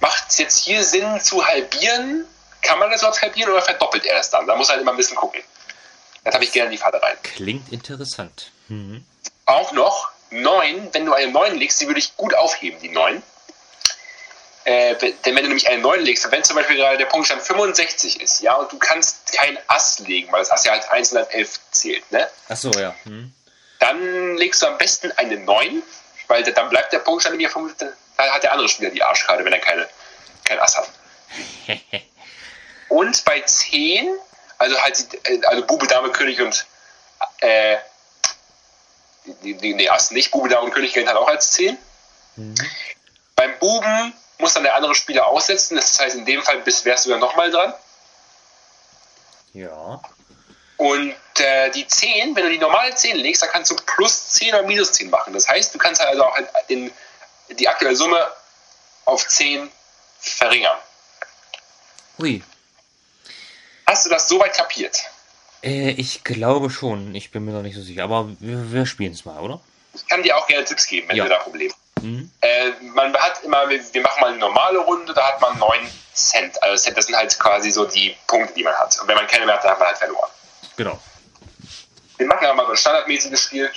macht es jetzt hier Sinn zu halbieren? Kann man das überhaupt halbieren oder verdoppelt er das dann? Da muss halt immer ein bisschen gucken. Das habe ich gerne in die Falle rein. Klingt interessant. Mhm. auch noch 9, wenn du eine 9 legst, die würde ich gut aufheben, die 9. Äh, wenn- denn wenn du nämlich eine 9 legst, wenn zum Beispiel gerade der Punktstand 65 ist, ja, und du kannst kein Ass legen, weil das Ass ja als 111 zählt, ne? Achso, ja. Mhm. Dann legst du am besten eine 9, weil dann bleibt der Punktstand nämlich vom, da hat der andere Spieler die Arschkarte, wenn er keine, kein Ass hat. Und bei 10, also halt, äh, also Bube, Dame, König und äh, nee, Ass nicht, Bube, Dame und König gilt halt auch als 10. Beim Buben muss dann der andere Spieler aussetzen, das heißt in dem Fall bist, wärst du dann nochmal dran. Ja. Und äh, die 10, wenn du die normale 10 legst, dann kannst du plus 10 oder minus 10 machen. Das heißt, du kannst halt also auch in, die aktuelle Summe auf 10 verringern. Ui. Hast du das soweit kapiert? Äh, ich glaube schon. Ich bin mir noch nicht so sicher. Aber wir, wir spielen es mal, oder? Ich kann dir auch gerne Tipps geben, wenn Ja. du da Probleme hast. Mhm. Äh, man hat immer, wir machen mal eine normale Runde, da hat man 9 Cent. Also Cent, das sind halt quasi so die Punkte, die man hat. Und wenn man keine mehr hat, dann hat man halt verloren. Genau. Wir machen aber mal so ein standardmäßiges Spiel.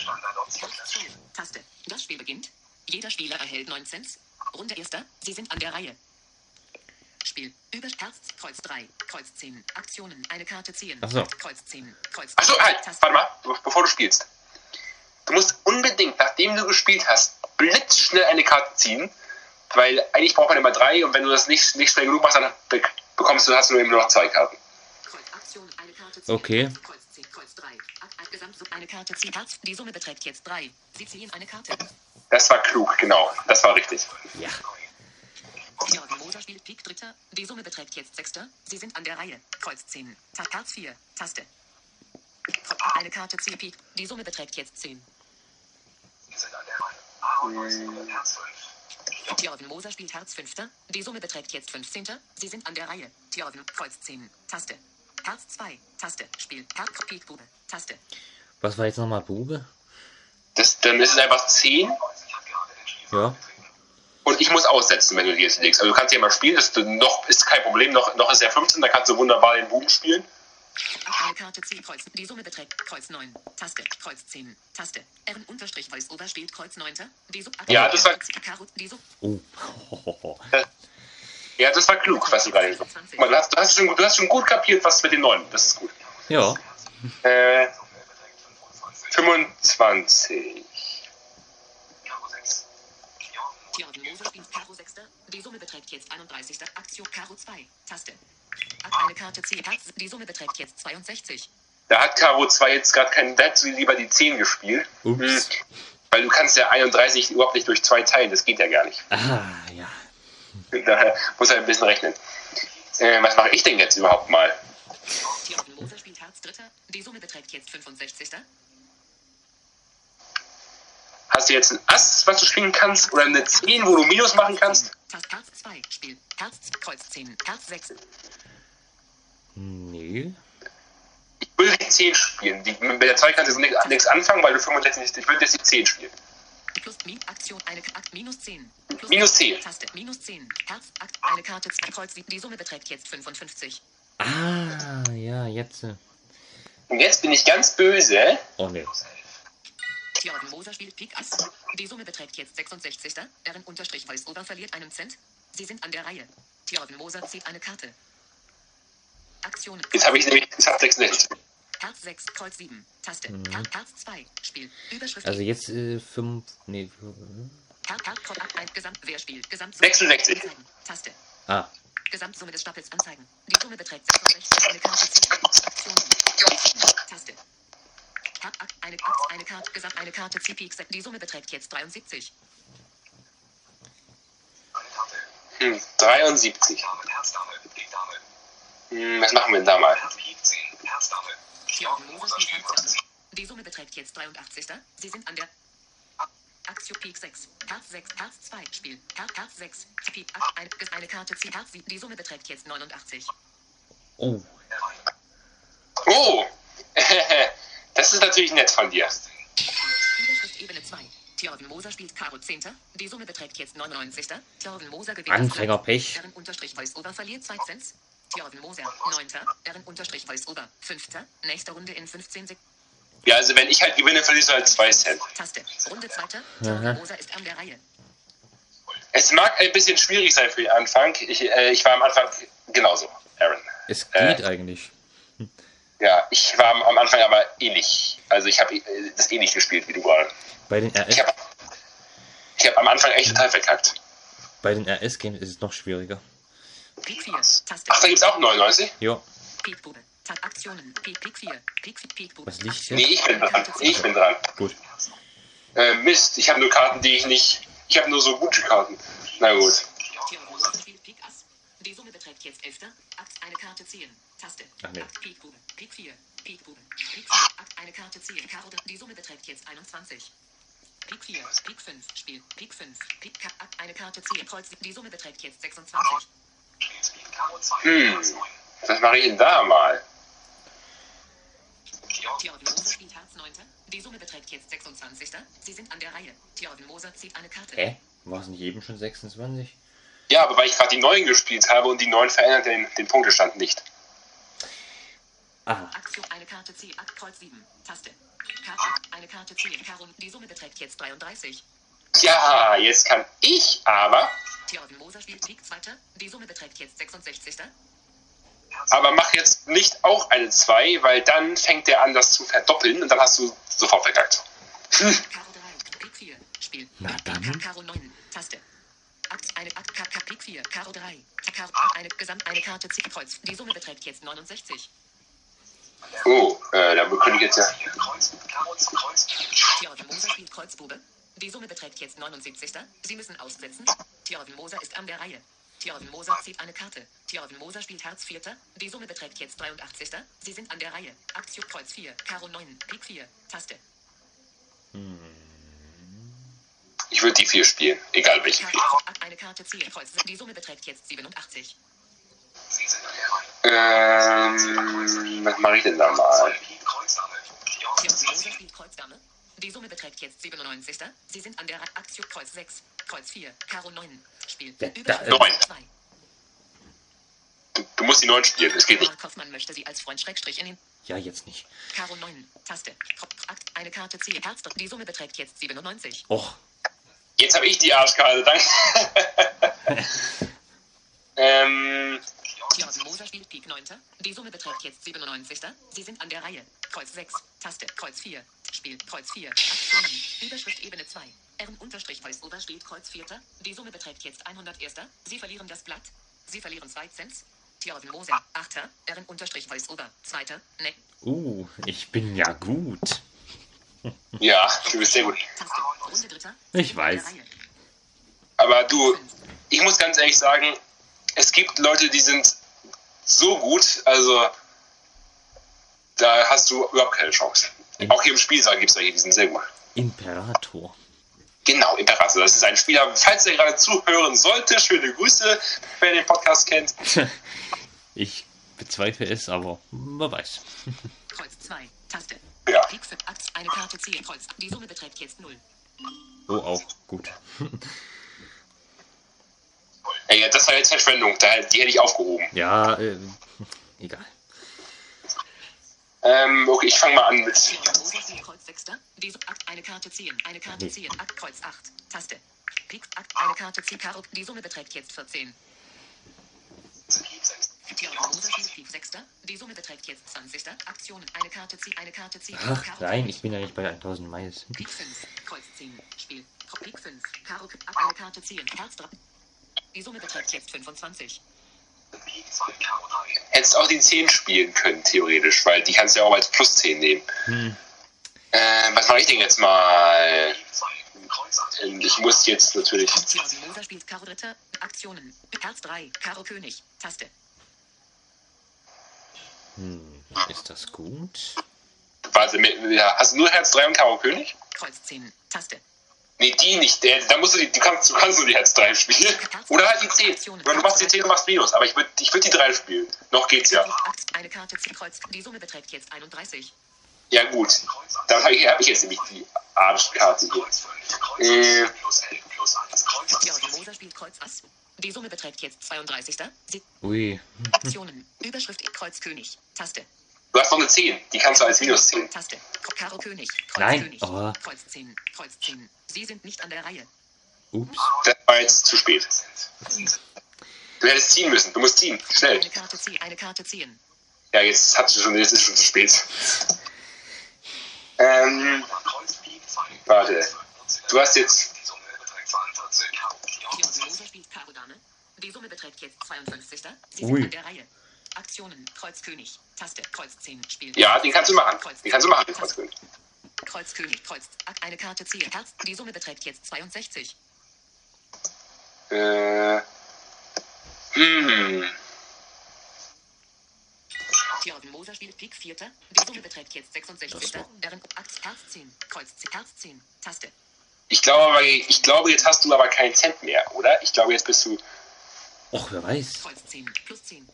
Taste. Das Spiel beginnt. Jeder Spieler erhält 9 Cent. Runde erster. Sie sind an der Reihe. Spiel. Über Herz, Kreuz 3, Kreuz 10. Aktionen. Eine Karte ziehen. Ach so. Kreuz 10, Kreuz Achso, halt, Taste. warte mal, be- bevor du spielst. Du musst unbedingt, nachdem du gespielt hast, blitzschnell eine Karte ziehen, weil eigentlich braucht man immer drei und wenn du das nicht, nicht schnell genug machst, dann be bekommst du, hast du eben nur noch zwei Karten. Kreuz Aktion, eine Karte ziehen. Okay. Kreuz 10, Kreuz 3. Ak- Ak- Gesamtsumme, eine Karte ziehen. Herz, die Summe beträgt jetzt 3. Sie ziehen eine Karte. Das war klug, genau, das war richtig. Ja. Jörgen Moser spielt Pik Dritter. Die Summe beträgt jetzt Sechster. Sie sind an der Reihe. Kreuz 10. Ta Herz 4. Taste. Eine Karte ziehen Pik. Die Summe beträgt jetzt 10. Wir sind an der Reihe. Aaron Neusiedler und Herz 5. Tjorven Moser spielt Herz Fünfter. Die Summe beträgt jetzt 15. Sie sind an der Reihe. Tjorven, Kreuz 10. Taste. Herz 2. Taste. Spiel. Herz, Pik, Bube. Taste. Was war jetzt nochmal Bube? Das, dann ist es einfach 10 Neusiedler hat gerade den Spiel Ja. und ich muss aussetzen, wenn du die jetzt legst. Also du kannst ja mal spielen, das noch ist kein Problem, noch, noch ist er 15, da kannst du wunderbar den Buben spielen. Eine Karte ziehen Kreuz. Die Summe beträgt Kreuz 9. Taste. Kreuz 10. Taste. R unterstrich weiß Ober spielt Kreuz 9. Die Sub Ja, das war- Karo, die Sub Oh. Ja, das war klug, was du gerade gesagt hast. Du hast, du, hast schon, du hast schon gut kapiert, was mit den neuen. Das ist gut. ja. Äh, Summe beträgt 25. 25. Karo 6. Jorgen Tjorven Moser spielt Karo 6. Die Summe beträgt jetzt 31. Aktion Karo 2. Taste. Eine Karte Herz. Die Summe beträgt jetzt 62. Da hat Karo 2 jetzt gerade keinen, da hat sie lieber die 10 gespielt. Ups. Hm, Weil du kannst ja 31 überhaupt nicht durch 2 teilen, das geht ja gar nicht. Ah, ja. Daher muss er ein bisschen rechnen. Äh, was mache ich denn jetzt überhaupt mal? Tjorven Moser spielt Herz Dritter. Die Summe beträgt jetzt 65. Hast du jetzt ein Ass, was du spielen kannst? Oder eine 10, wo du Minus machen kannst? Tast Herz 2. Spiel. Herz, Kreuz 10. Herz 6. Nee. Ich will die 10 spielen. Die, mit der 2 kannst du nichts nichts anfangen, weil du 65 nicht. Ich will jetzt die 10 spielen. Plus Min Aktion eine Akt minus 10. Plus Minus 10. Taste minus 10. Herz Akt eine Karte zwei Kreuz die Summe beträgt jetzt 55. Ah, ja, jetzt. äh. Und jetzt bin ich ganz böse. Oh, nee. Jordan Moser spielt Pik Ass. Die Summe beträgt jetzt 66. Deren Unterstrich Weiß Ober verliert einen Cent. Sie sind an der Reihe. Thjörven Moser zieht eine Karte. Aktionen. Jetzt habe ich nämlich das hat 66. Herz 6, Kreuz 7. Taste. Her Herz 2. Spiel. Überschrift. Also jetzt äh, fünf. Nee. Her Her Kreuz 1. Gesamt. Wer spielt? Gesamt. 66. Anzeigen. Taste. Ah. Gesamtsumme des Stapels anzeigen. Die Summe beträgt 66. Eine Karte ziehen. Aktionen. Ak- eine, eine Karte. Gesamt. Eine Karte ziehen. Peak. Die Summe beträgt jetzt 73. Eine Karte. Hm, 73. Dame, Herzdame, Pik Dame. Hm, was machen wir denn da mal? Herz Pik 10, Herzdame. Thjörven Thjörven Moser Moser spielt spielt Herz. Die Summe beträgt jetzt 83. Sie sind an der Axio Peak 6. Herz 6. Herz 2. Spiel. Her Herz 6. Peak. Ak- Eine, eine Karte ziehen. Herz 7. Die Summe beträgt jetzt 89. Oh. Oh! das ist natürlich nett von dir. Überschrift Ebene 2. Thjörven Moser spielt Karo 10. Die Summe beträgt jetzt 99. Thjörven Moser gewinnt. Anfängerpech. Erin unterstrich Voice-Over verliert 2 Cent. Thjörven Moser 9. Erin unterstrich Voice-Over 5. Nächste Runde in 15 Sekunden. Ja, also wenn ich halt gewinne, verlierst du halt 2 Cent. Taste. Runde 2. Thjörven Moser ist an der Reihe. Es mag ein bisschen schwierig sein für den Anfang. Ich, äh, ich war am Anfang genauso, Aaron. Es Äh. geht eigentlich. Ja, ich war am- Anfang aber ähnlich. Also ich habe äh, das ähnlich gespielt wie du gerade. Bei den Ich RS, habe ich hab am Anfang echt total verkackt. bei den RS Games ist es noch schwieriger. Peak 4. Taste. Ach, da gibt's auch 99? Ja. Peakbube. Tab Aktionen. Peak, Peak 4. Peak, Peak, Peakbube. Was liegt hier? Nee, ich bin dran. Ich bin dran. Gut. Äh, Mist, ich habe nur Karten, die ich nicht. Ich habe nur so gute Karten. Na gut. Die Summe beträgt jetzt 11. Akt eine Karte ziehen. Taste. Ach nee. Akt Pikbube. Pik 4. Pikbube. Pik 4. Akt eine Karte ziehen. Karo. Die Summe beträgt jetzt 21. Pik 4. Pik 5. Spiel. Pik 5. Pik Ka- Akt eine Karte ziehen. Kreuz. Die Summe beträgt jetzt 26. Spielt Speed Karo 2, Hm. Herz 9. Was mache ich denn da mal? Thjörven Moser spielt Herz 9. Die Summe beträgt jetzt 26. Sie sind an der Reihe. Thjörven Moser zieht eine Karte. Hä? War es nicht eben schon 26? Ja, aber weil ich gerade die 9 gespielt habe und die 9 verändert den, den Punktestand nicht. Aha. Aktion eine Karte ziehen. Akt Kreuz 7. Taste. Karte. Eine Karte ziehen. Karo. Die Summe beträgt jetzt 33. Ja, jetzt kann ich aber. Thjörven Moser spielt Pik 2. Die Summe beträgt jetzt 66. Aber mach jetzt nicht auch eine 2, weil dann fängt der an, das zu verdoppeln und dann hast du sofort verkackt. Karo 3. Pik 4. Spiel. Na dann. Ka- Karo 9. Taste. Akt eine Akt Ka- Ka- Pik 4. Karo 3. Karo eine Gesamt eine Karte. Kreuz. Die Summe beträgt jetzt 69. Oh, äh, da könnte ich jetzt ja. Hier, Kreuz, Karo, Kreuz, Thjörven Moser spielt Kreuzbube. Die Summe beträgt jetzt 79. Sie müssen aussetzen. Thjörven Moser ist an der Reihe. Thjörven Moser zieht eine Karte. Thjörven Moser spielt Herz 4. Die Summe beträgt jetzt 83. Sie sind an der Reihe. Aktion Kreuz 4. Karo 9. Pik 4. Taste. Ich würde die 4 spielen, egal welche 4. Karo, eine Karte ziehen. Kreuz. Die Summe beträgt jetzt 87. Sie sind. Ähm, was mache ich denn da mal? Die Summe beträgt jetzt 97. Sie sind an der. Aktion Kreuz 6. Kreuz 4. Karo 9. Spiel. Da- Überschrift da- Neun. 2. Du, du musst die 9 spielen, das geht nicht. Kaufmann möchte sie als Freund Schrägstrich in den Ja, jetzt nicht. Karo 9. Taste. Akt eine Karte ziehen. Herz. Die Summe beträgt jetzt 97. Och. Jetzt habe ich die Arschkarte, danke. ähm, Thjörven Moser spielt Pik 9. Die Summe beträgt jetzt 97. Sie sind an der Reihe. Kreuz 6. Taste. Kreuz 4. Spiel. Kreuz 4. Aktionen. Überschrift Ebene 2. R unterstrich Voice-Over spielt Kreuz 4. Die Summe beträgt jetzt 101. Sie verlieren das Blatt. Sie verlieren 2 Cent. Thjörven Moser. 8. R unterstrich Voice-Over. 2. Ne. Uh, ich bin ja gut. ja, du bist sehr gut. Taste. Runde dritter. Ich weiß. Aber du, ich muss ganz ehrlich sagen, es gibt Leute, die sind so gut, also da hast du überhaupt keine Chance. Auch hier im Spielsaal gibt es welche, die sind sehr gut. Imperator. Genau, Imperator. Das ist ein Spieler, falls er gerade zuhören sollte, schöne Grüße, wer den Podcast kennt. Ich bezweifle es, aber wer weiß. Kreuz 2. Taste. Ja. Pik 5. Akt eine Karte ziehen. Kreuz. Die Summe beträgt jetzt 0. Oh, auch gut. Ey, das war jetzt Verschwendung, da- die hätte ich aufgehoben. Ja, äh, egal. Ähm, okay, ich fange mal an mit. Thjörven Moser spielt Kreuz 6. Die Summe. Akt eine Karte ziehen. Eine Karte ziehen. Akt Kreuz 8. Taste. Pik, Akt, eine Karte, Ziel, Karo. Die Summe beträgt jetzt 14. Pik 6. Theodor Moser spielt Pik 6. Die Summe beträgt jetzt 20. Aktionen, eine Karte, Ziel, eine Karte, Ziel. Ach nein, ich bin ja nicht bei 1000 Mais. Pik 5, Kreuz 10, Spiel. Pik 5, Karo, ab eine Karte ziehen, Herz 3. Die Summe beträgt jetzt 25. Pik 2. Karo 3. Hättest auch die 10 spielen können, theoretisch, weil die kannst du ja auch als plus 10 nehmen. Hm. Äh, was mache ich denn jetzt mal? Pik 2. Kreuz 8. Ich muss jetzt natürlich. Spielt Karo Dritter. Aktionen, Herz 3, Karo König, Taste. Hm. Ist das gut? Warte, hast du nur Herz 3 und Karo König? Kreuz 10, Taste. Nee, die nicht. Der, da musst du, die, du, kannst, du kannst nur die Herz 3 spielen. Oder halt die 10. Oder du machst die 10 und machst Minus. Aber ich würde ich würd die 3 spielen. Noch geht's ja. Eine Karte, Ziel, Kreuz. Die Summe beträgt jetzt 31. Ja, gut. Kreuz 8. Dann habe ich, hab ich jetzt nämlich die Arschkarte hier. Kreuz 5. Kreuz Äh. 6. Plus 11. Plus 1. Kreuz 8. Theodor Moser spielt Kreuz Ass. Die Summe beträgt jetzt 32. Sie Ui. Aktionen, Überschrift Kreuz König, Taste. Du hast noch eine 10. Die kannst du als Minus 10. Taste. Karo König, Kreuz Nein. König, Oh. Kreuz 10, Kreuz 10. Sie sind nicht an der Reihe. Ups. Das war jetzt zu spät. Du hättest ziehen müssen. Du musst ziehen. Schnell. Eine Karte ziehen, eine Karte ziehen. Ja, jetzt hast du schon, jetzt ist schon zu spät. Ähm, Kreuz Pik 2. warte. Du hast jetzt. Die Summe beträgt 42. Karo. Theodor Moser spielt Karo Dame. Die Summe beträgt jetzt 52. Sie Ui. sind an der Reihe. Aktionen, Kreuz König, Taste, Kreuz 10, Spiel. Ja, den kannst du machen. Den kannst du machen, den Kreuz König. Kreuz eine Karte ziehen, Herz. Die Summe beträgt jetzt 62. Äh. Hm. Theodor Moser spielt Pik 4. Die Summe beträgt jetzt 66. Deren Akt, Herz 10, Kreuz 10, Herz 10, Taste. Ich glaube, aber, ich glaube, jetzt hast du aber keinen Cent mehr, oder? Ich glaube, jetzt bist du. Och, wer weiß. Kreuz 10, plus 10.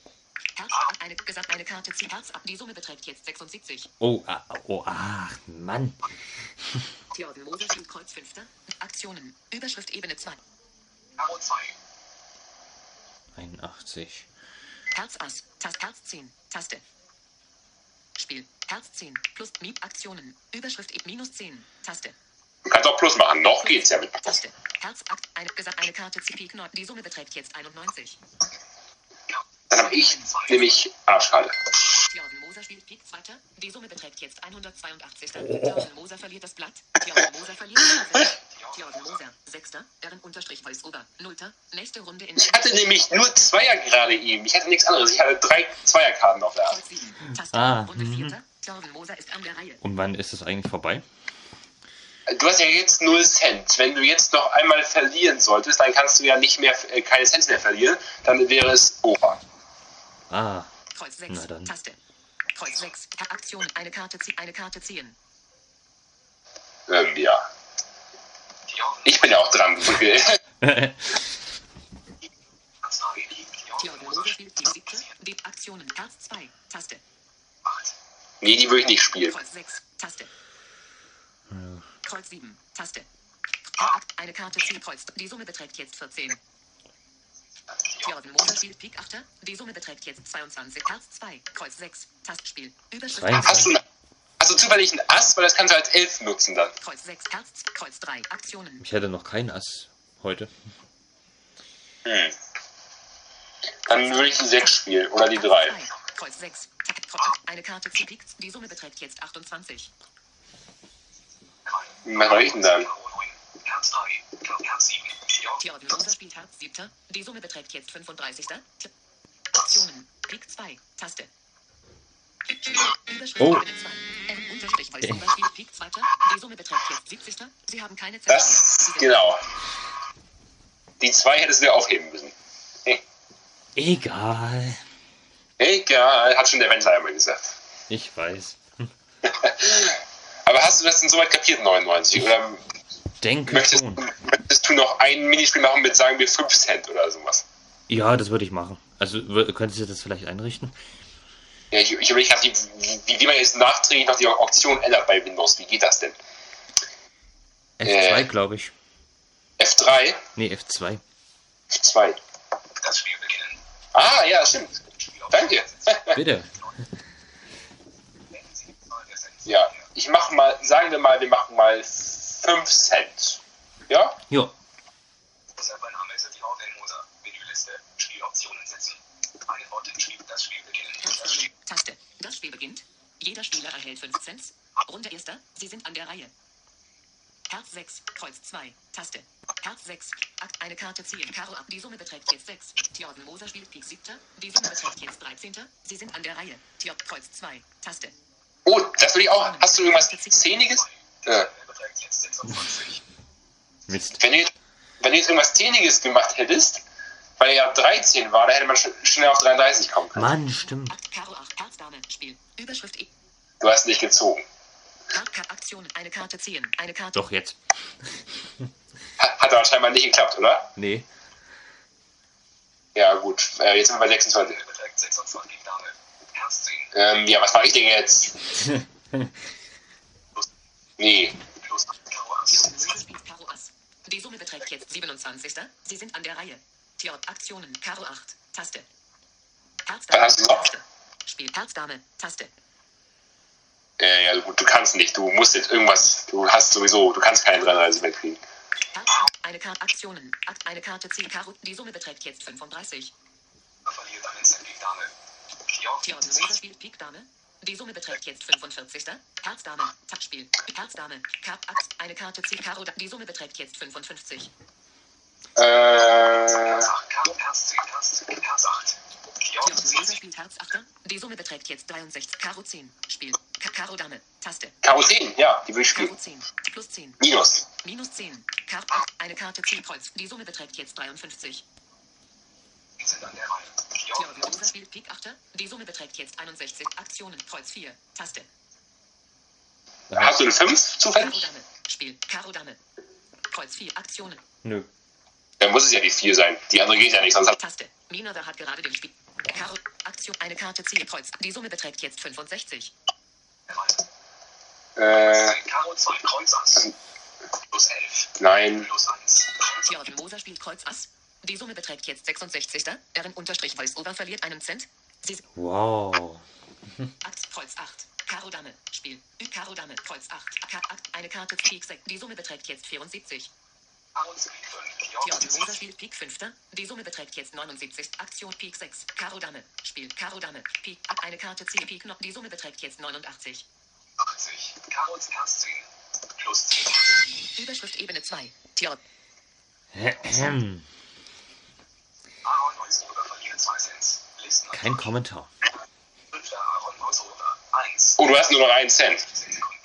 Herz, eine, gesagt, eine Karte ziehen, Herz ab. Die Summe beträgt jetzt 76. Oh, ah, oh, ach, Mann. Theodor Moser spielt Kreuz 5. Aktionen, Überschrift Ebene 2. Karo 2. 81. Herz Ass, Tast, Herz 10, Taste. Spiel, Herz 10, plus Miet Aktionen, Überschrift E minus 10, Taste. Du kannst auch Plus machen. Noch geht's ja mit Plus. Taste. Herz, Akt, eine, gesagt, eine Karte CP 9. Die Summe beträgt jetzt 91. Dann habe ich nämlich Arschkarte. Theodor Moser spielt Pik 2. Die Summe beträgt jetzt 182. Theodor Moser verliert das Blatt. Theodor Moser verliert das Blatt. Theodor Moser, 6. Deren Unterstrich weiß Ober. Nullter. Nächste Runde in Ich hatte nämlich nur Zweier gerade eben. Ich hatte nichts anderes. Ich hatte drei Zweierkarten auf der Hand. Kreuz 7. Taste. Ah, Runde mhm. 4. Theodor Moser ist an der Reihe. Und wann ist es eigentlich vorbei? Du hast ja jetzt 0 Cent. Wenn du jetzt noch einmal verlieren solltest, dann kannst du ja nicht mehr äh, keine Cent mehr verlieren. Dann wäre es Opa. Ah, Kreuz 6. Na dann. Taste. Kreuz 6. Aktion. Eine Karte ziehen. Eine Karte ziehen. Ähm, ja. Ich bin ja auch dran. Die Aktionen. Herz 2. Taste. nee, die würde ich nicht spielen. Kreuz 6. Taste. Kreuz 7. Taste. Eine Karte ziehen. Kreuz. Die Summe beträgt jetzt 14. Moser spielt Pik 8. Die Summe beträgt jetzt 22. Herz 2. Kreuz 6. Tastspiel. Überschrift. 22. Hast du, hast du zufällig einen Ass, weil das kannst du als Elf nutzen dann. Kreuz 6. Herz. Kreuz 3. Aktionen. ich hätte noch kein Ass heute. Hm. Dann würde ich die 6 spielen oder die Herz 3. zwei. Kreuz 6. Takt, Kreuz- Eine Karte ziehen. Pik. Die Summe beträgt jetzt 28. Was mache ich denn dann? Herz 3. Herz 7. Theodor Moser spielt Herz 7. Die Summe beträgt jetzt 35. T- Aktionen. Pik 2. Taste. Oh. Ebene 2. M unterstrich weiß Ober spielt Pik 2. Die Summe beträgt jetzt 70. Sie haben keine Zeit. Das, genau. Die 2 hättest du dir aufheben müssen. Egal. Egal, hat schon der Wendler einmal gesagt. Ich weiß. Aber hast du das denn soweit kapiert, 99? Oder Denke möchtest, schon. möchtest du noch ein Minispiel machen mit, sagen wir, 5 Cent oder sowas? Ja, das würde ich machen. Also könntest du das vielleicht einrichten? Ja, ich, ich überlege gerade, wie, wie, wie man jetzt nachträglich noch die Auktion ändert bei Windows. Wie geht das denn? F2, Äh. glaube ich. F3? Nee, F2. F2. Das Spiel beginnen. Ah, ja, stimmt. Danke. Bitte. ja, ich mache mal, sagen wir mal, wir machen mal 5 Cent. Ja? Ja. Taste. Das Spiel beginnt. Jeder Spieler erhält 5 Cent. Runde 1. Sie sind an der Reihe. Herz 6, Kreuz 2, Taste. Herz 6, Akt eine Karte ziehen. Karo ab. Die Summe beträgt jetzt 6. Thorsten Moser spielt Pik 7. Die Summe beträgt jetzt 13. Sie sind an der Reihe. Thorsten Kreuz 2, Taste. Oh, das würde ich auch. Hast du irgendwas Szeniges? Beträgt jetzt 26. Mist. wenn, du, jetzt- wenn du jetzt irgendwas Zähniges gemacht hättest, weil er ja 13 war, da hätte man sch schnell auf 33 kommen können. Mann, stimmt. Karo 8, Herz Dame, Spiel. Überschrift E. Du hast nicht gezogen. Aktionen, eine Karte ziehen, eine Karte. Doch jetzt. Hat, hat aber scheinbar nicht geklappt, oder? Nee. Ja, gut. Äh, jetzt sind wir bei 26. Er beträgt 26 Dame. Herz 10. Ähm, ja, was mache ich denn jetzt? Nee. Plus Karo Ass. Theod Moser spielt Karo Ass. Die Summe beträgt jetzt 27. Sie sind an der Reihe. Theod Aktionen, Karo 8, Taste. Herz Was hast du noch? Taste. Spiel Herz Dame, Taste. Äh, ja, gut, du kannst nicht. Du musst jetzt irgendwas. Du hast sowieso. Du kannst keine 33 mehr kriegen. Eine Karte Aktionen, Akt, eine Karte ziehen, Karo. Die Summe beträgt jetzt 35. Er verliert einen Cent gegen Dame. Moser spielt Pik Dame. Die Summe beträgt jetzt 45. Herz Dame, Taktspiel. Herz Dame, Kap, eine Karte ziehen, Karo. Die Summe beträgt jetzt 55. Äh, Herz 8. Karo Herz 10. Herz 10. Herz 8. Theod Theod Moser 20. spielt Herz Achter. Die Summe beträgt jetzt 63. Karo 10. Spiel. Ka Karo Dame. Taste. Karo 10, ja, die will ich Karo spielen. 10. Plus 10. Minus. Minus 10. Kar eine Karte 10 Kreuz. Die Summe beträgt jetzt 53. Wir sind an der Reihe. Theod Spielt Pik Achter. Die Summe beträgt jetzt 61. Aktionen. Kreuz 4. Taste. Hast du eine 5 Karo zufällig? Dame. Spiel. Karo Dame. Kreuz 4. Aktionen. Nö. Dann muss es ja die 4 sein. Die andere geht ja nicht, sonst hat. Taste. Minada hat gerade den Spiel. Karo. Aktion. Eine Karte 10 Kreuz. Die Summe beträgt jetzt 65. der Reihe. Äh, Karo 2. Kreuz Ass. Plus 11. nein. Plus 1. Kreuz Theod Moser spielt Kreuz Ass. Die Summe beträgt jetzt 66. Erin Unterstrich Voice-Over verliert einen Cent. Sie Wow. Akt Kreuz 8. Karo Dame. Spiel. Karo Dame. Kreuz 8. Ka Akt. Eine Karte Pik 6. Die Summe beträgt jetzt 74. Karo 5. Theod Theod Moser 20. spielt Pik 5. Die Summe beträgt jetzt 79. Aktion Pik 6. Karo Dame. Spiel. Karo Dame. Pik. Akt. Eine Karte 10. Pik noch. Die Summe beträgt jetzt 89. 80. Karo Herz 10. Plus 10. Überschrift Ebene 2. Theod. Ahem. Aaron Neusroder verliert 2 Cent. Listen Kein Kommentar. Fünfter Aaron Neusroder. 1. Oh, du hast nur noch einen Cent. 10 Sekunden.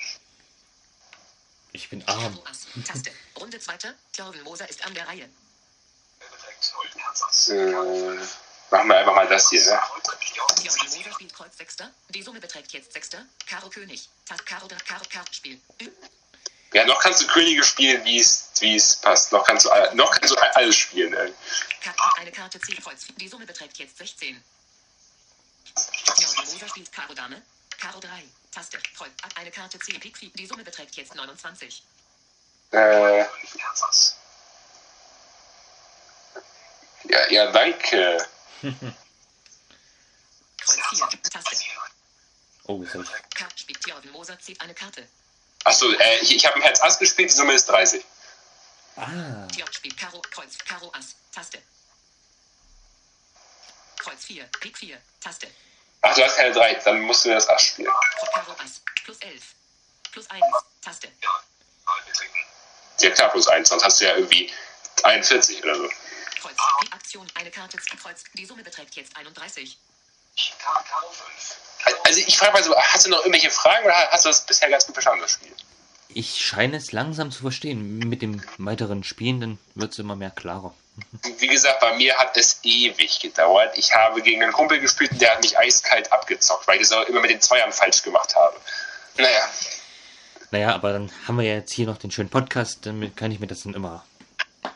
Ich bin arm. Taste. Runde 2. Theoden Moser ist an der Reihe. Er beträgt 0. Herz Ass. Äh, Karo 5. machen wir einfach mal das hier, ne? Kreuz Theod Theoden 20. Moser spielt Kreuz 6. Die Summe beträgt jetzt 6. Karo König. Karo Karo Karo Spiel. Ja, noch kannst du Könige spielen, wie es passt. Noch kannst du noch kannst du alles spielen. Ey. Ka eine Karte 10 Kreuz. Die Summe beträgt jetzt 16. Theoden Moser spielt Karo Dame. Karo 3. Taste. Kreuz. Eine Karte 10 Pik 4. Die Summe beträgt jetzt 29. Äh, 5. Herz Ass. ja, ja, danke. Kreuz 4. Taste. Oh, hab ich. Kart spielt Theoden Moser zieht eine Karte. Achso, äh, ich, ich habe ein Herz Ass gespielt, die Summe ist 30. Ah. Theod spielt Karo Kreuz. Karo Ass. Taste. Kreuz 4. Pik 4. Taste. Ach, du hast keine 3, dann musst du das Ass spielen. Plus 11. Plus 1. Taste. Ja. Klar, plus 1, sonst hast du ja irgendwie 41 oder so. Kreuz. Die Aktion. Eine Karte Kreuz. Die Summe beträgt jetzt 31. Ka- Karo 5. Also ich frage mal so, hast du noch irgendwelche Fragen oder hast du das bisher ganz gut verstanden, das Spiel? Ich scheine es langsam zu verstehen. Mit dem weiteren Spielen, dann wird es immer mehr klarer. Wie gesagt, bei mir hat es ewig gedauert. Ich habe gegen einen Kumpel gespielt und der hat mich eiskalt abgezockt, weil ich das auch immer mit den Zweiern falsch gemacht habe. Naja, Naja, aber dann haben wir ja jetzt hier noch den schönen Podcast, damit kann ich mir das dann immer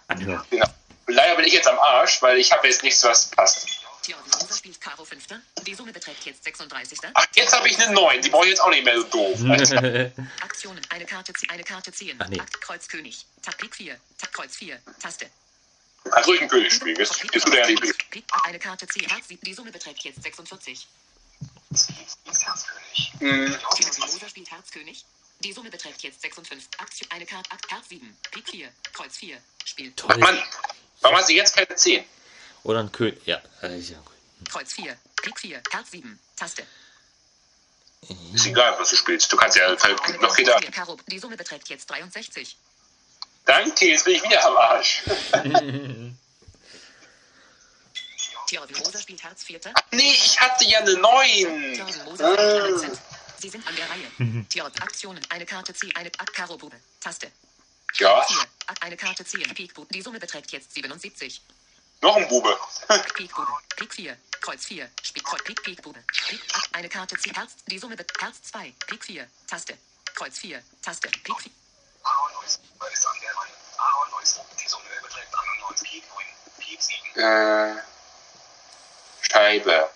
anhören. genau. Leider bin ich jetzt am Arsch, weil ich habe jetzt nichts, was passt. Theoden Moser spielt Karo 5. Die Summe beträgt jetzt 36. Ach, jetzt habe ich eine 9, die brauche ich jetzt auch nicht mehr so doof. Aktionen. Eine Karte, eine Karte ziehen. Ach nee. Akt Kreuz König. Tag Pik 4. Tag Kreuz 4. Taste. Du kannst ruhig einen König spielen, jetzt, jetzt tut er ja nicht Pik, eine Karte. Herz, die Summe beträgt jetzt 46. X Herzkönig. Hm, Moser spielt Herz König. Die Summe beträgt jetzt 56. Aktion. Eine Karte. Akt Herz 7. Pik 4. Kreuz 4. Spiel. Toll. Mann, warum hast du jetzt keine 10? Oder ein König. Ja, äh. Kreuz 4. Pik 4. Herz 7. Taste. Ist egal, was du spielst. Du kannst ja Eine noch Karo. Die Summe beträgt jetzt 63. Danke, jetzt bin ich wieder am Arsch. Thjörven Moser spielt Herz Vierter. Nee, ich hatte ja eine 9. Thjörven Moser spielt einen Cent. Sie sind an der Reihe. Thjörven Aktionen. Eine Karte ziehen. Eine Ak Karo Bube. Taste. Ja, 4. Ak eine Karte ziehen. Pik Bube. Die Summe beträgt jetzt 77. noch ein Bube. Pik Bube. Pik 4. Kreuz 4. Spiel Kreuz Pik Pik Bube. Pik eine Karte ziehen. Herz. Die Summe beträgt Herz 2. Pik 4. Taste. Kreuz 4. Taste. Pik 4. Aaron Neuss ist an der Äh, Scheibe.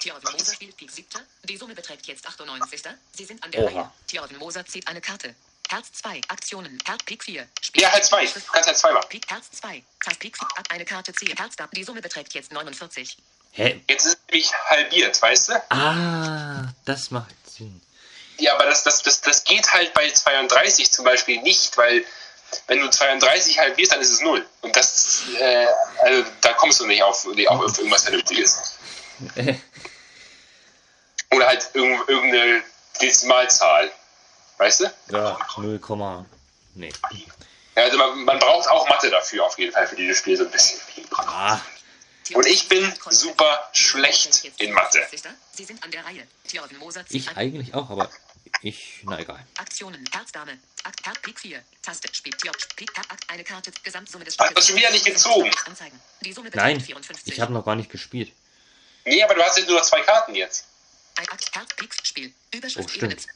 Thjörven Moser spielt Pik 7. Die Summe beträgt jetzt 98. Sie sind an der Oha. Reihe. Thjörven Moser zieht eine Karte. Herz 2. Aktionen. Herz Pik 4. Spiel Ja, halt zwei. Du kannst halt zwei machen. Pik Herz 2. Taste Pik 4. Ab eine Karte ziehen. Herz da. Die Summe beträgt jetzt 49. Hä? Jetzt ist es nämlich halbiert, weißt du? Ah, das macht Sinn. Ja, aber das, das, das, das geht halt bei 32 zum Beispiel nicht, weil wenn du 32 halbierst, dann ist es 0. Und das, äh, also da kommst du nicht auf, auf, auf irgendwas Vernünftiges. Oder halt irgend, irgendeine Dezimalzahl. Weißt du? Ja, 0, nee. Ja, also man, man braucht auch Mathe dafür, auf jeden Fall, für dieses Spiel so ein bisschen. Ah, Und ich bin super schlecht in Mathe. Sie sind an der Reihe. Thjörven Moser zieht ich eigentlich auch, aber ich, na egal. Aktionen. Herzdame. Akt, Herz, Pik 4. Taste. Spiel. Tjörv. Pik. Akt. Eine Karte. Gesamtsumme des Hast du schon wieder nicht gezogen? Anzeigen. Die Summe Nein, 54. ich habe noch gar nicht gespielt. Nee, aber du hast ja nur zwei Karten jetzt. Ein Akt. Herz. Pik. Spiel. Überschrift. Oh, stimmt. Ebene.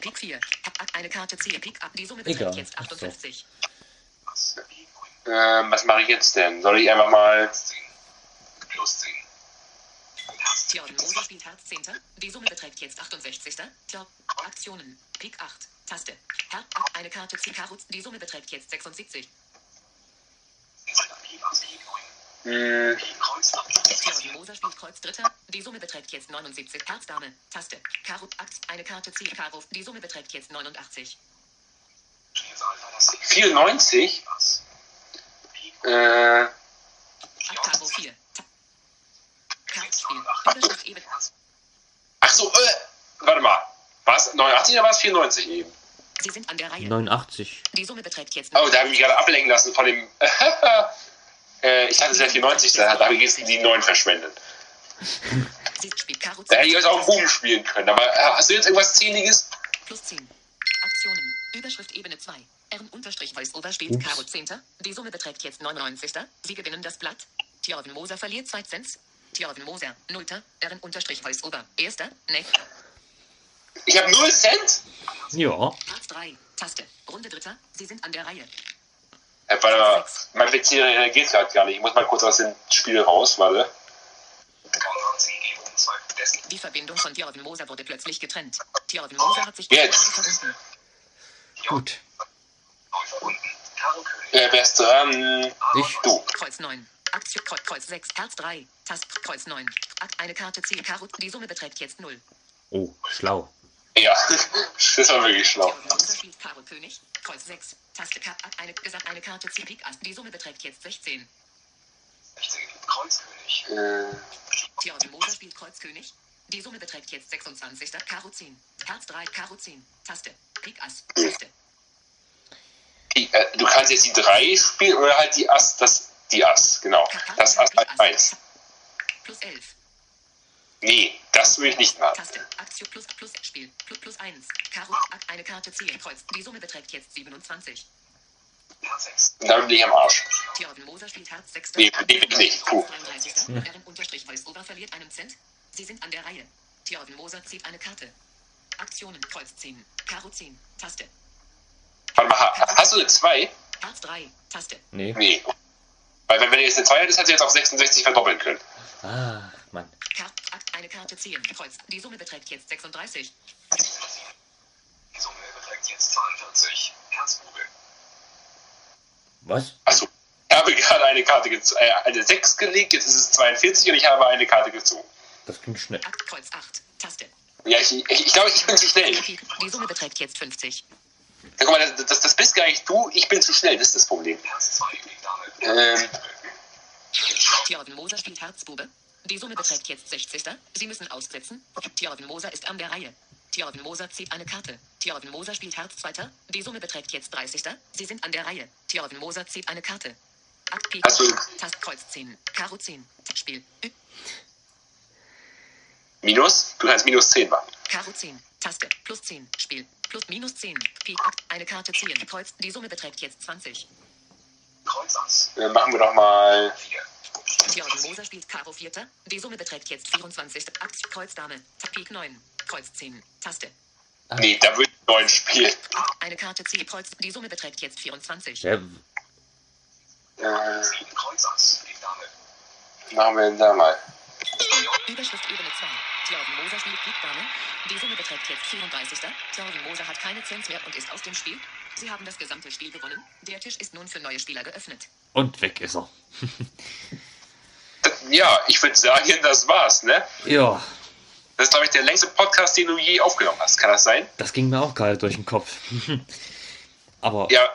Pik 4. Akt. Eine Karte. Ziehe. Pik ab. Die Summe Egal. beträgt jetzt Ach so. 58. Pik 9. Ähm, was mache ich jetzt denn? Soll ich einfach mal. 10. Plus 10. Herz Thjörven Moser spielt Herz 10. Die Summe beträgt jetzt 68. Tjörv. Aktionen. Pik 8. Taste. Herz. Eine Karte. Zieh. Karo. Die Summe beträgt jetzt 76. Pik 8. Pik 9. Hm, Pik Kreuz 8. Thjörven Moser spielt Kreuz Dritter. Die Summe beträgt jetzt 79. Herzdame. Taste. Karo. Akt. Eine Karte. Zieh. Karo. Die Summe beträgt jetzt 89. Spielsaal verlassen. 94? Pass. Pik Äh, Akt. Karo 4. Kartspiel. Überschrift Ebene. ach so, äh, warte mal. War es 89 oder war es 94 eben? Sie sind an der Reihe. 89. Die Summe beträgt jetzt Oh, da habe ich mich gerade ablenken lassen von dem. äh, ich dachte, es wäre 94, da habe ich jetzt die 9 verschwendet. Sie spielt Karo Da hätte ich 10. jetzt auch einen Buben spielen können. Aber äh, hast du jetzt irgendwas Zähliges? Plus 10. Aktionen. Überschrift Ebene 2. R unterstrich Voice-Over spielt Ups. Karo 10. Die Summe beträgt jetzt 99. Sie gewinnen das Blatt. Thjörven Moser verliert 2 Cent. Thjörven Moser, 0. R unterstrich Voice-Over. Erster. Ne. Ich habe 0 Cent? Ja. Part 3. Taste. Runde Dritter. Sie sind an der Reihe. Äh, warte mal. Mein PC reagiert gerade gar nicht. Ich muss mal kurz aus dem Spiel raus, warte. Konrad CG und 2. Dessen. Die Verbindung von Thjörven Moser wurde plötzlich getrennt. Thjörven Moser hat sich Jetzt. verbunden. Gut. Äh, wer ist dran? Ich. Du. Kreuz 9. Aktion Kreuz, Kreuz 6. Herz 3. Tast Kreuz 9. Akt eine Karte ziehen. Karo. Die Summe beträgt jetzt 0. Oh, schlau. Ja, das war wirklich schlau. Spielt Karo König. Kreuz 6. Taste K. Akt eine, gesagt eine Karte ziehen. Pik Ass. Die Summe beträgt jetzt 16. 16. Kreuzkönig. Äh, Thjörven Moser spielt Kreuz König. Die Summe beträgt jetzt 26. Karo 10. Herz 3. Karo 10. Taste. Pik Ass. Taste. äh, du kannst jetzt die 3 spielen oder halt die Ass, das, die Ass, genau. Das Ass Pik 1. Plus 11. Nee, das will ich nicht machen. Taste. Aktion plus plus Spiel. Plus plus 1. Karo. Eine Karte ziehen. Kreuz. Die Summe beträgt jetzt 27. Herz 6. Dann bin ich am Arsch. Thjörven Moser spielt Herz 6. Nee, nee, bin ich nicht. Puh. 33. R unterstrich Voice-Over verliert einen Cent. Sie sind an der Reihe. Thjörven Moser zieht eine Karte. Aktionen. Kreuz 10. Karo 10. Taste. Warte mal, ha- hast du eine 2? Herz 3. Taste. Nee. Nee. Weil wenn, wenn du jetzt eine 2 hättest, hättest du jetzt auf 66 verdoppeln können. Ah, Mann. Eine Karte ziehen. Kreuz. Die Summe beträgt jetzt 36. Die Summe beträgt jetzt 42. Herzbube. Was? Achso. Ich habe gerade eine Karte gez- äh, eine 6 gelegt, jetzt ist es 42 und ich habe eine Karte gezogen. Das ging schnell. Akt Kreuz 8. Taste. Ja, ich, ich, ich glaube, ich bin zu schnell. Die Summe beträgt jetzt 50. Ja, guck mal, das, das, das bist gar nicht du, ich bin zu schnell, das ist das Problem. Herz 2. Pik Dame. Ähm, Moser spielt Herzbube. Die Summe beträgt jetzt 60. Sie müssen aussetzen. Thjörven Moser ist an der Reihe. Thjörven Moser zieht eine Karte. Thjörven Moser spielt Herz zweiter. Die Summe beträgt jetzt 30. Sie sind an der Reihe. Thjörven Moser zieht eine Karte. Akt Pik. Hast du- Tast Kreuz 10. Karo 10. Spiel. Ü- Minus? Du kannst minus 10 machen. Karo 10. Taste. Plus 10. Spiel. Plus minus 10. Pik. Eine Karte ziehen. Kreuz. Die Summe beträgt jetzt 20. Dann machen wir doch mal. 4. Thjörven Moser spielt Karo Vierter. Die Summe beträgt jetzt 24. Akt. Kreuz Dame. Pik 9. Kreuz 10. Taste. Nee, da ich 9 spielen. Eine Karte ziehen. Kreuz. Die Summe beträgt jetzt 24. Ja, Äh, Kreuz Ass. Machen wir denn da mal. Überschrift Ebene 2. Thjörven Moser spielt Pik Dame. Die Summe beträgt jetzt 34. Thjörven Moser hat keine Zins mehr und ist aus dem Spiel. Sie haben das gesamte Spiel gewonnen. Der Tisch ist nun für neue Spieler geöffnet. und weg ist er. Ja, ich würde sagen, das war's, ne? Ja, Das ist, glaube ich, der längste Podcast, den du je aufgenommen hast. Kann das sein? das ging mir auch gerade durch den Kopf. Aber Ja,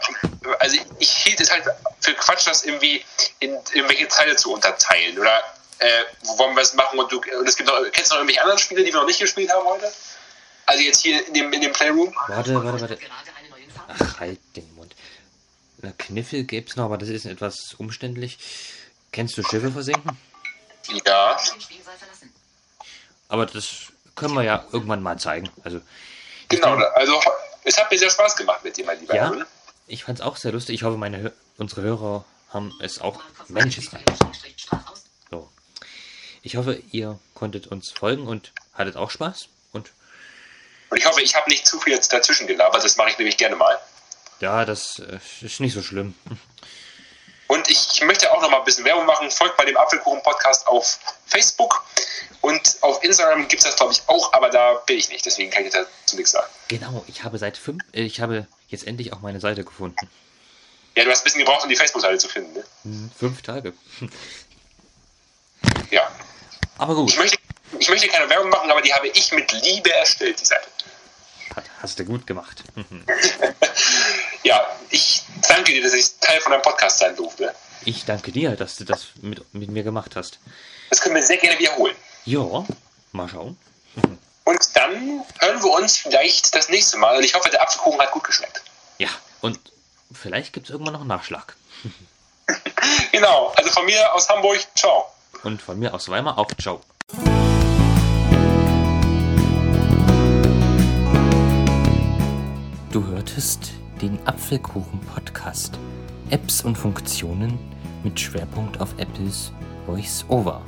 also ich hielt es halt für Quatsch, das irgendwie in irgendwelche Teile zu unterteilen. Oder äh, wo wollen wir es machen? Und, du, und es gibt noch, kennst du noch irgendwelche anderen Spiele, die wir noch nicht gespielt haben heute? Also jetzt hier in dem, in dem Playroom? warte, warte, warte. Ach, halt den Mund. Na, Kniffel gäb's noch, aber das ist etwas umständlich. Kennst du Schiffe versenken? Ja. Aber das können wir ja irgendwann mal zeigen. Also, Genau, also es hat mir sehr Spaß gemacht mit dir, mein lieber Ja? Ich fand's auch sehr lustig. Ich hoffe, meine unsere Hörer haben es auch. Mensch, ist rein. So. Ich hoffe, ihr konntet uns folgen und hattet auch Spaß. Und Und ich hoffe, ich habe nicht zu viel jetzt dazwischen gelabert. Das mache ich nämlich gerne mal. ja, das äh, ist nicht so schlimm. Und ich, ich möchte auch noch mal ein bisschen Werbung machen. Folgt bei dem Apfelkuchen-Podcast auf Facebook. Und auf Instagram gibt es das, glaube ich, auch, aber da bin ich nicht. Deswegen kann ich dazu nichts sagen. Genau, ich habe seit fünf, äh, ich habe jetzt endlich auch meine Seite gefunden. Ja, du hast ein bisschen gebraucht, um die Facebook-Seite zu finden. Ne? Hm, Fünf Tage. Ja. Aber gut, Ich möchte, ich möchte keine Werbung machen, aber die habe ich mit Liebe erstellt, die Seite. hast du gut gemacht. Ja, ich danke dir, dass ich Teil von deinem Podcast sein durfte. Ich danke dir, dass du das mit, mit mir gemacht hast. Das können wir sehr gerne wiederholen. Ja, mal schauen. Und dann hören wir uns vielleicht das nächste Mal. Und ich hoffe, der Apfelkuchen hat gut geschmeckt. Ja, und vielleicht gibt es irgendwann noch einen Nachschlag. Genau, also von mir aus Hamburg, ciao. Und von mir aus Weimar auf Ciao. Du hörtest den Apfelkuchen-Podcast. Apps und Funktionen mit Schwerpunkt auf Apples Voice-Over.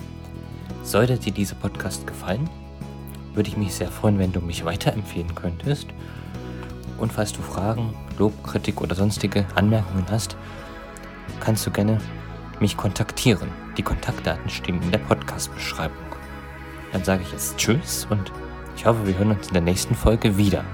Sollte dir dieser Podcast gefallen, würde ich mich sehr freuen, wenn du mich weiterempfehlen könntest. Und falls du Fragen, Lob, Kritik oder sonstige Anmerkungen hast, kannst du gerne mich kontaktieren. Die Kontaktdaten stehen in der Podcast-Beschreibung. Dann sage ich jetzt Tschüss und ich hoffe, wir hören uns in der nächsten Folge wieder.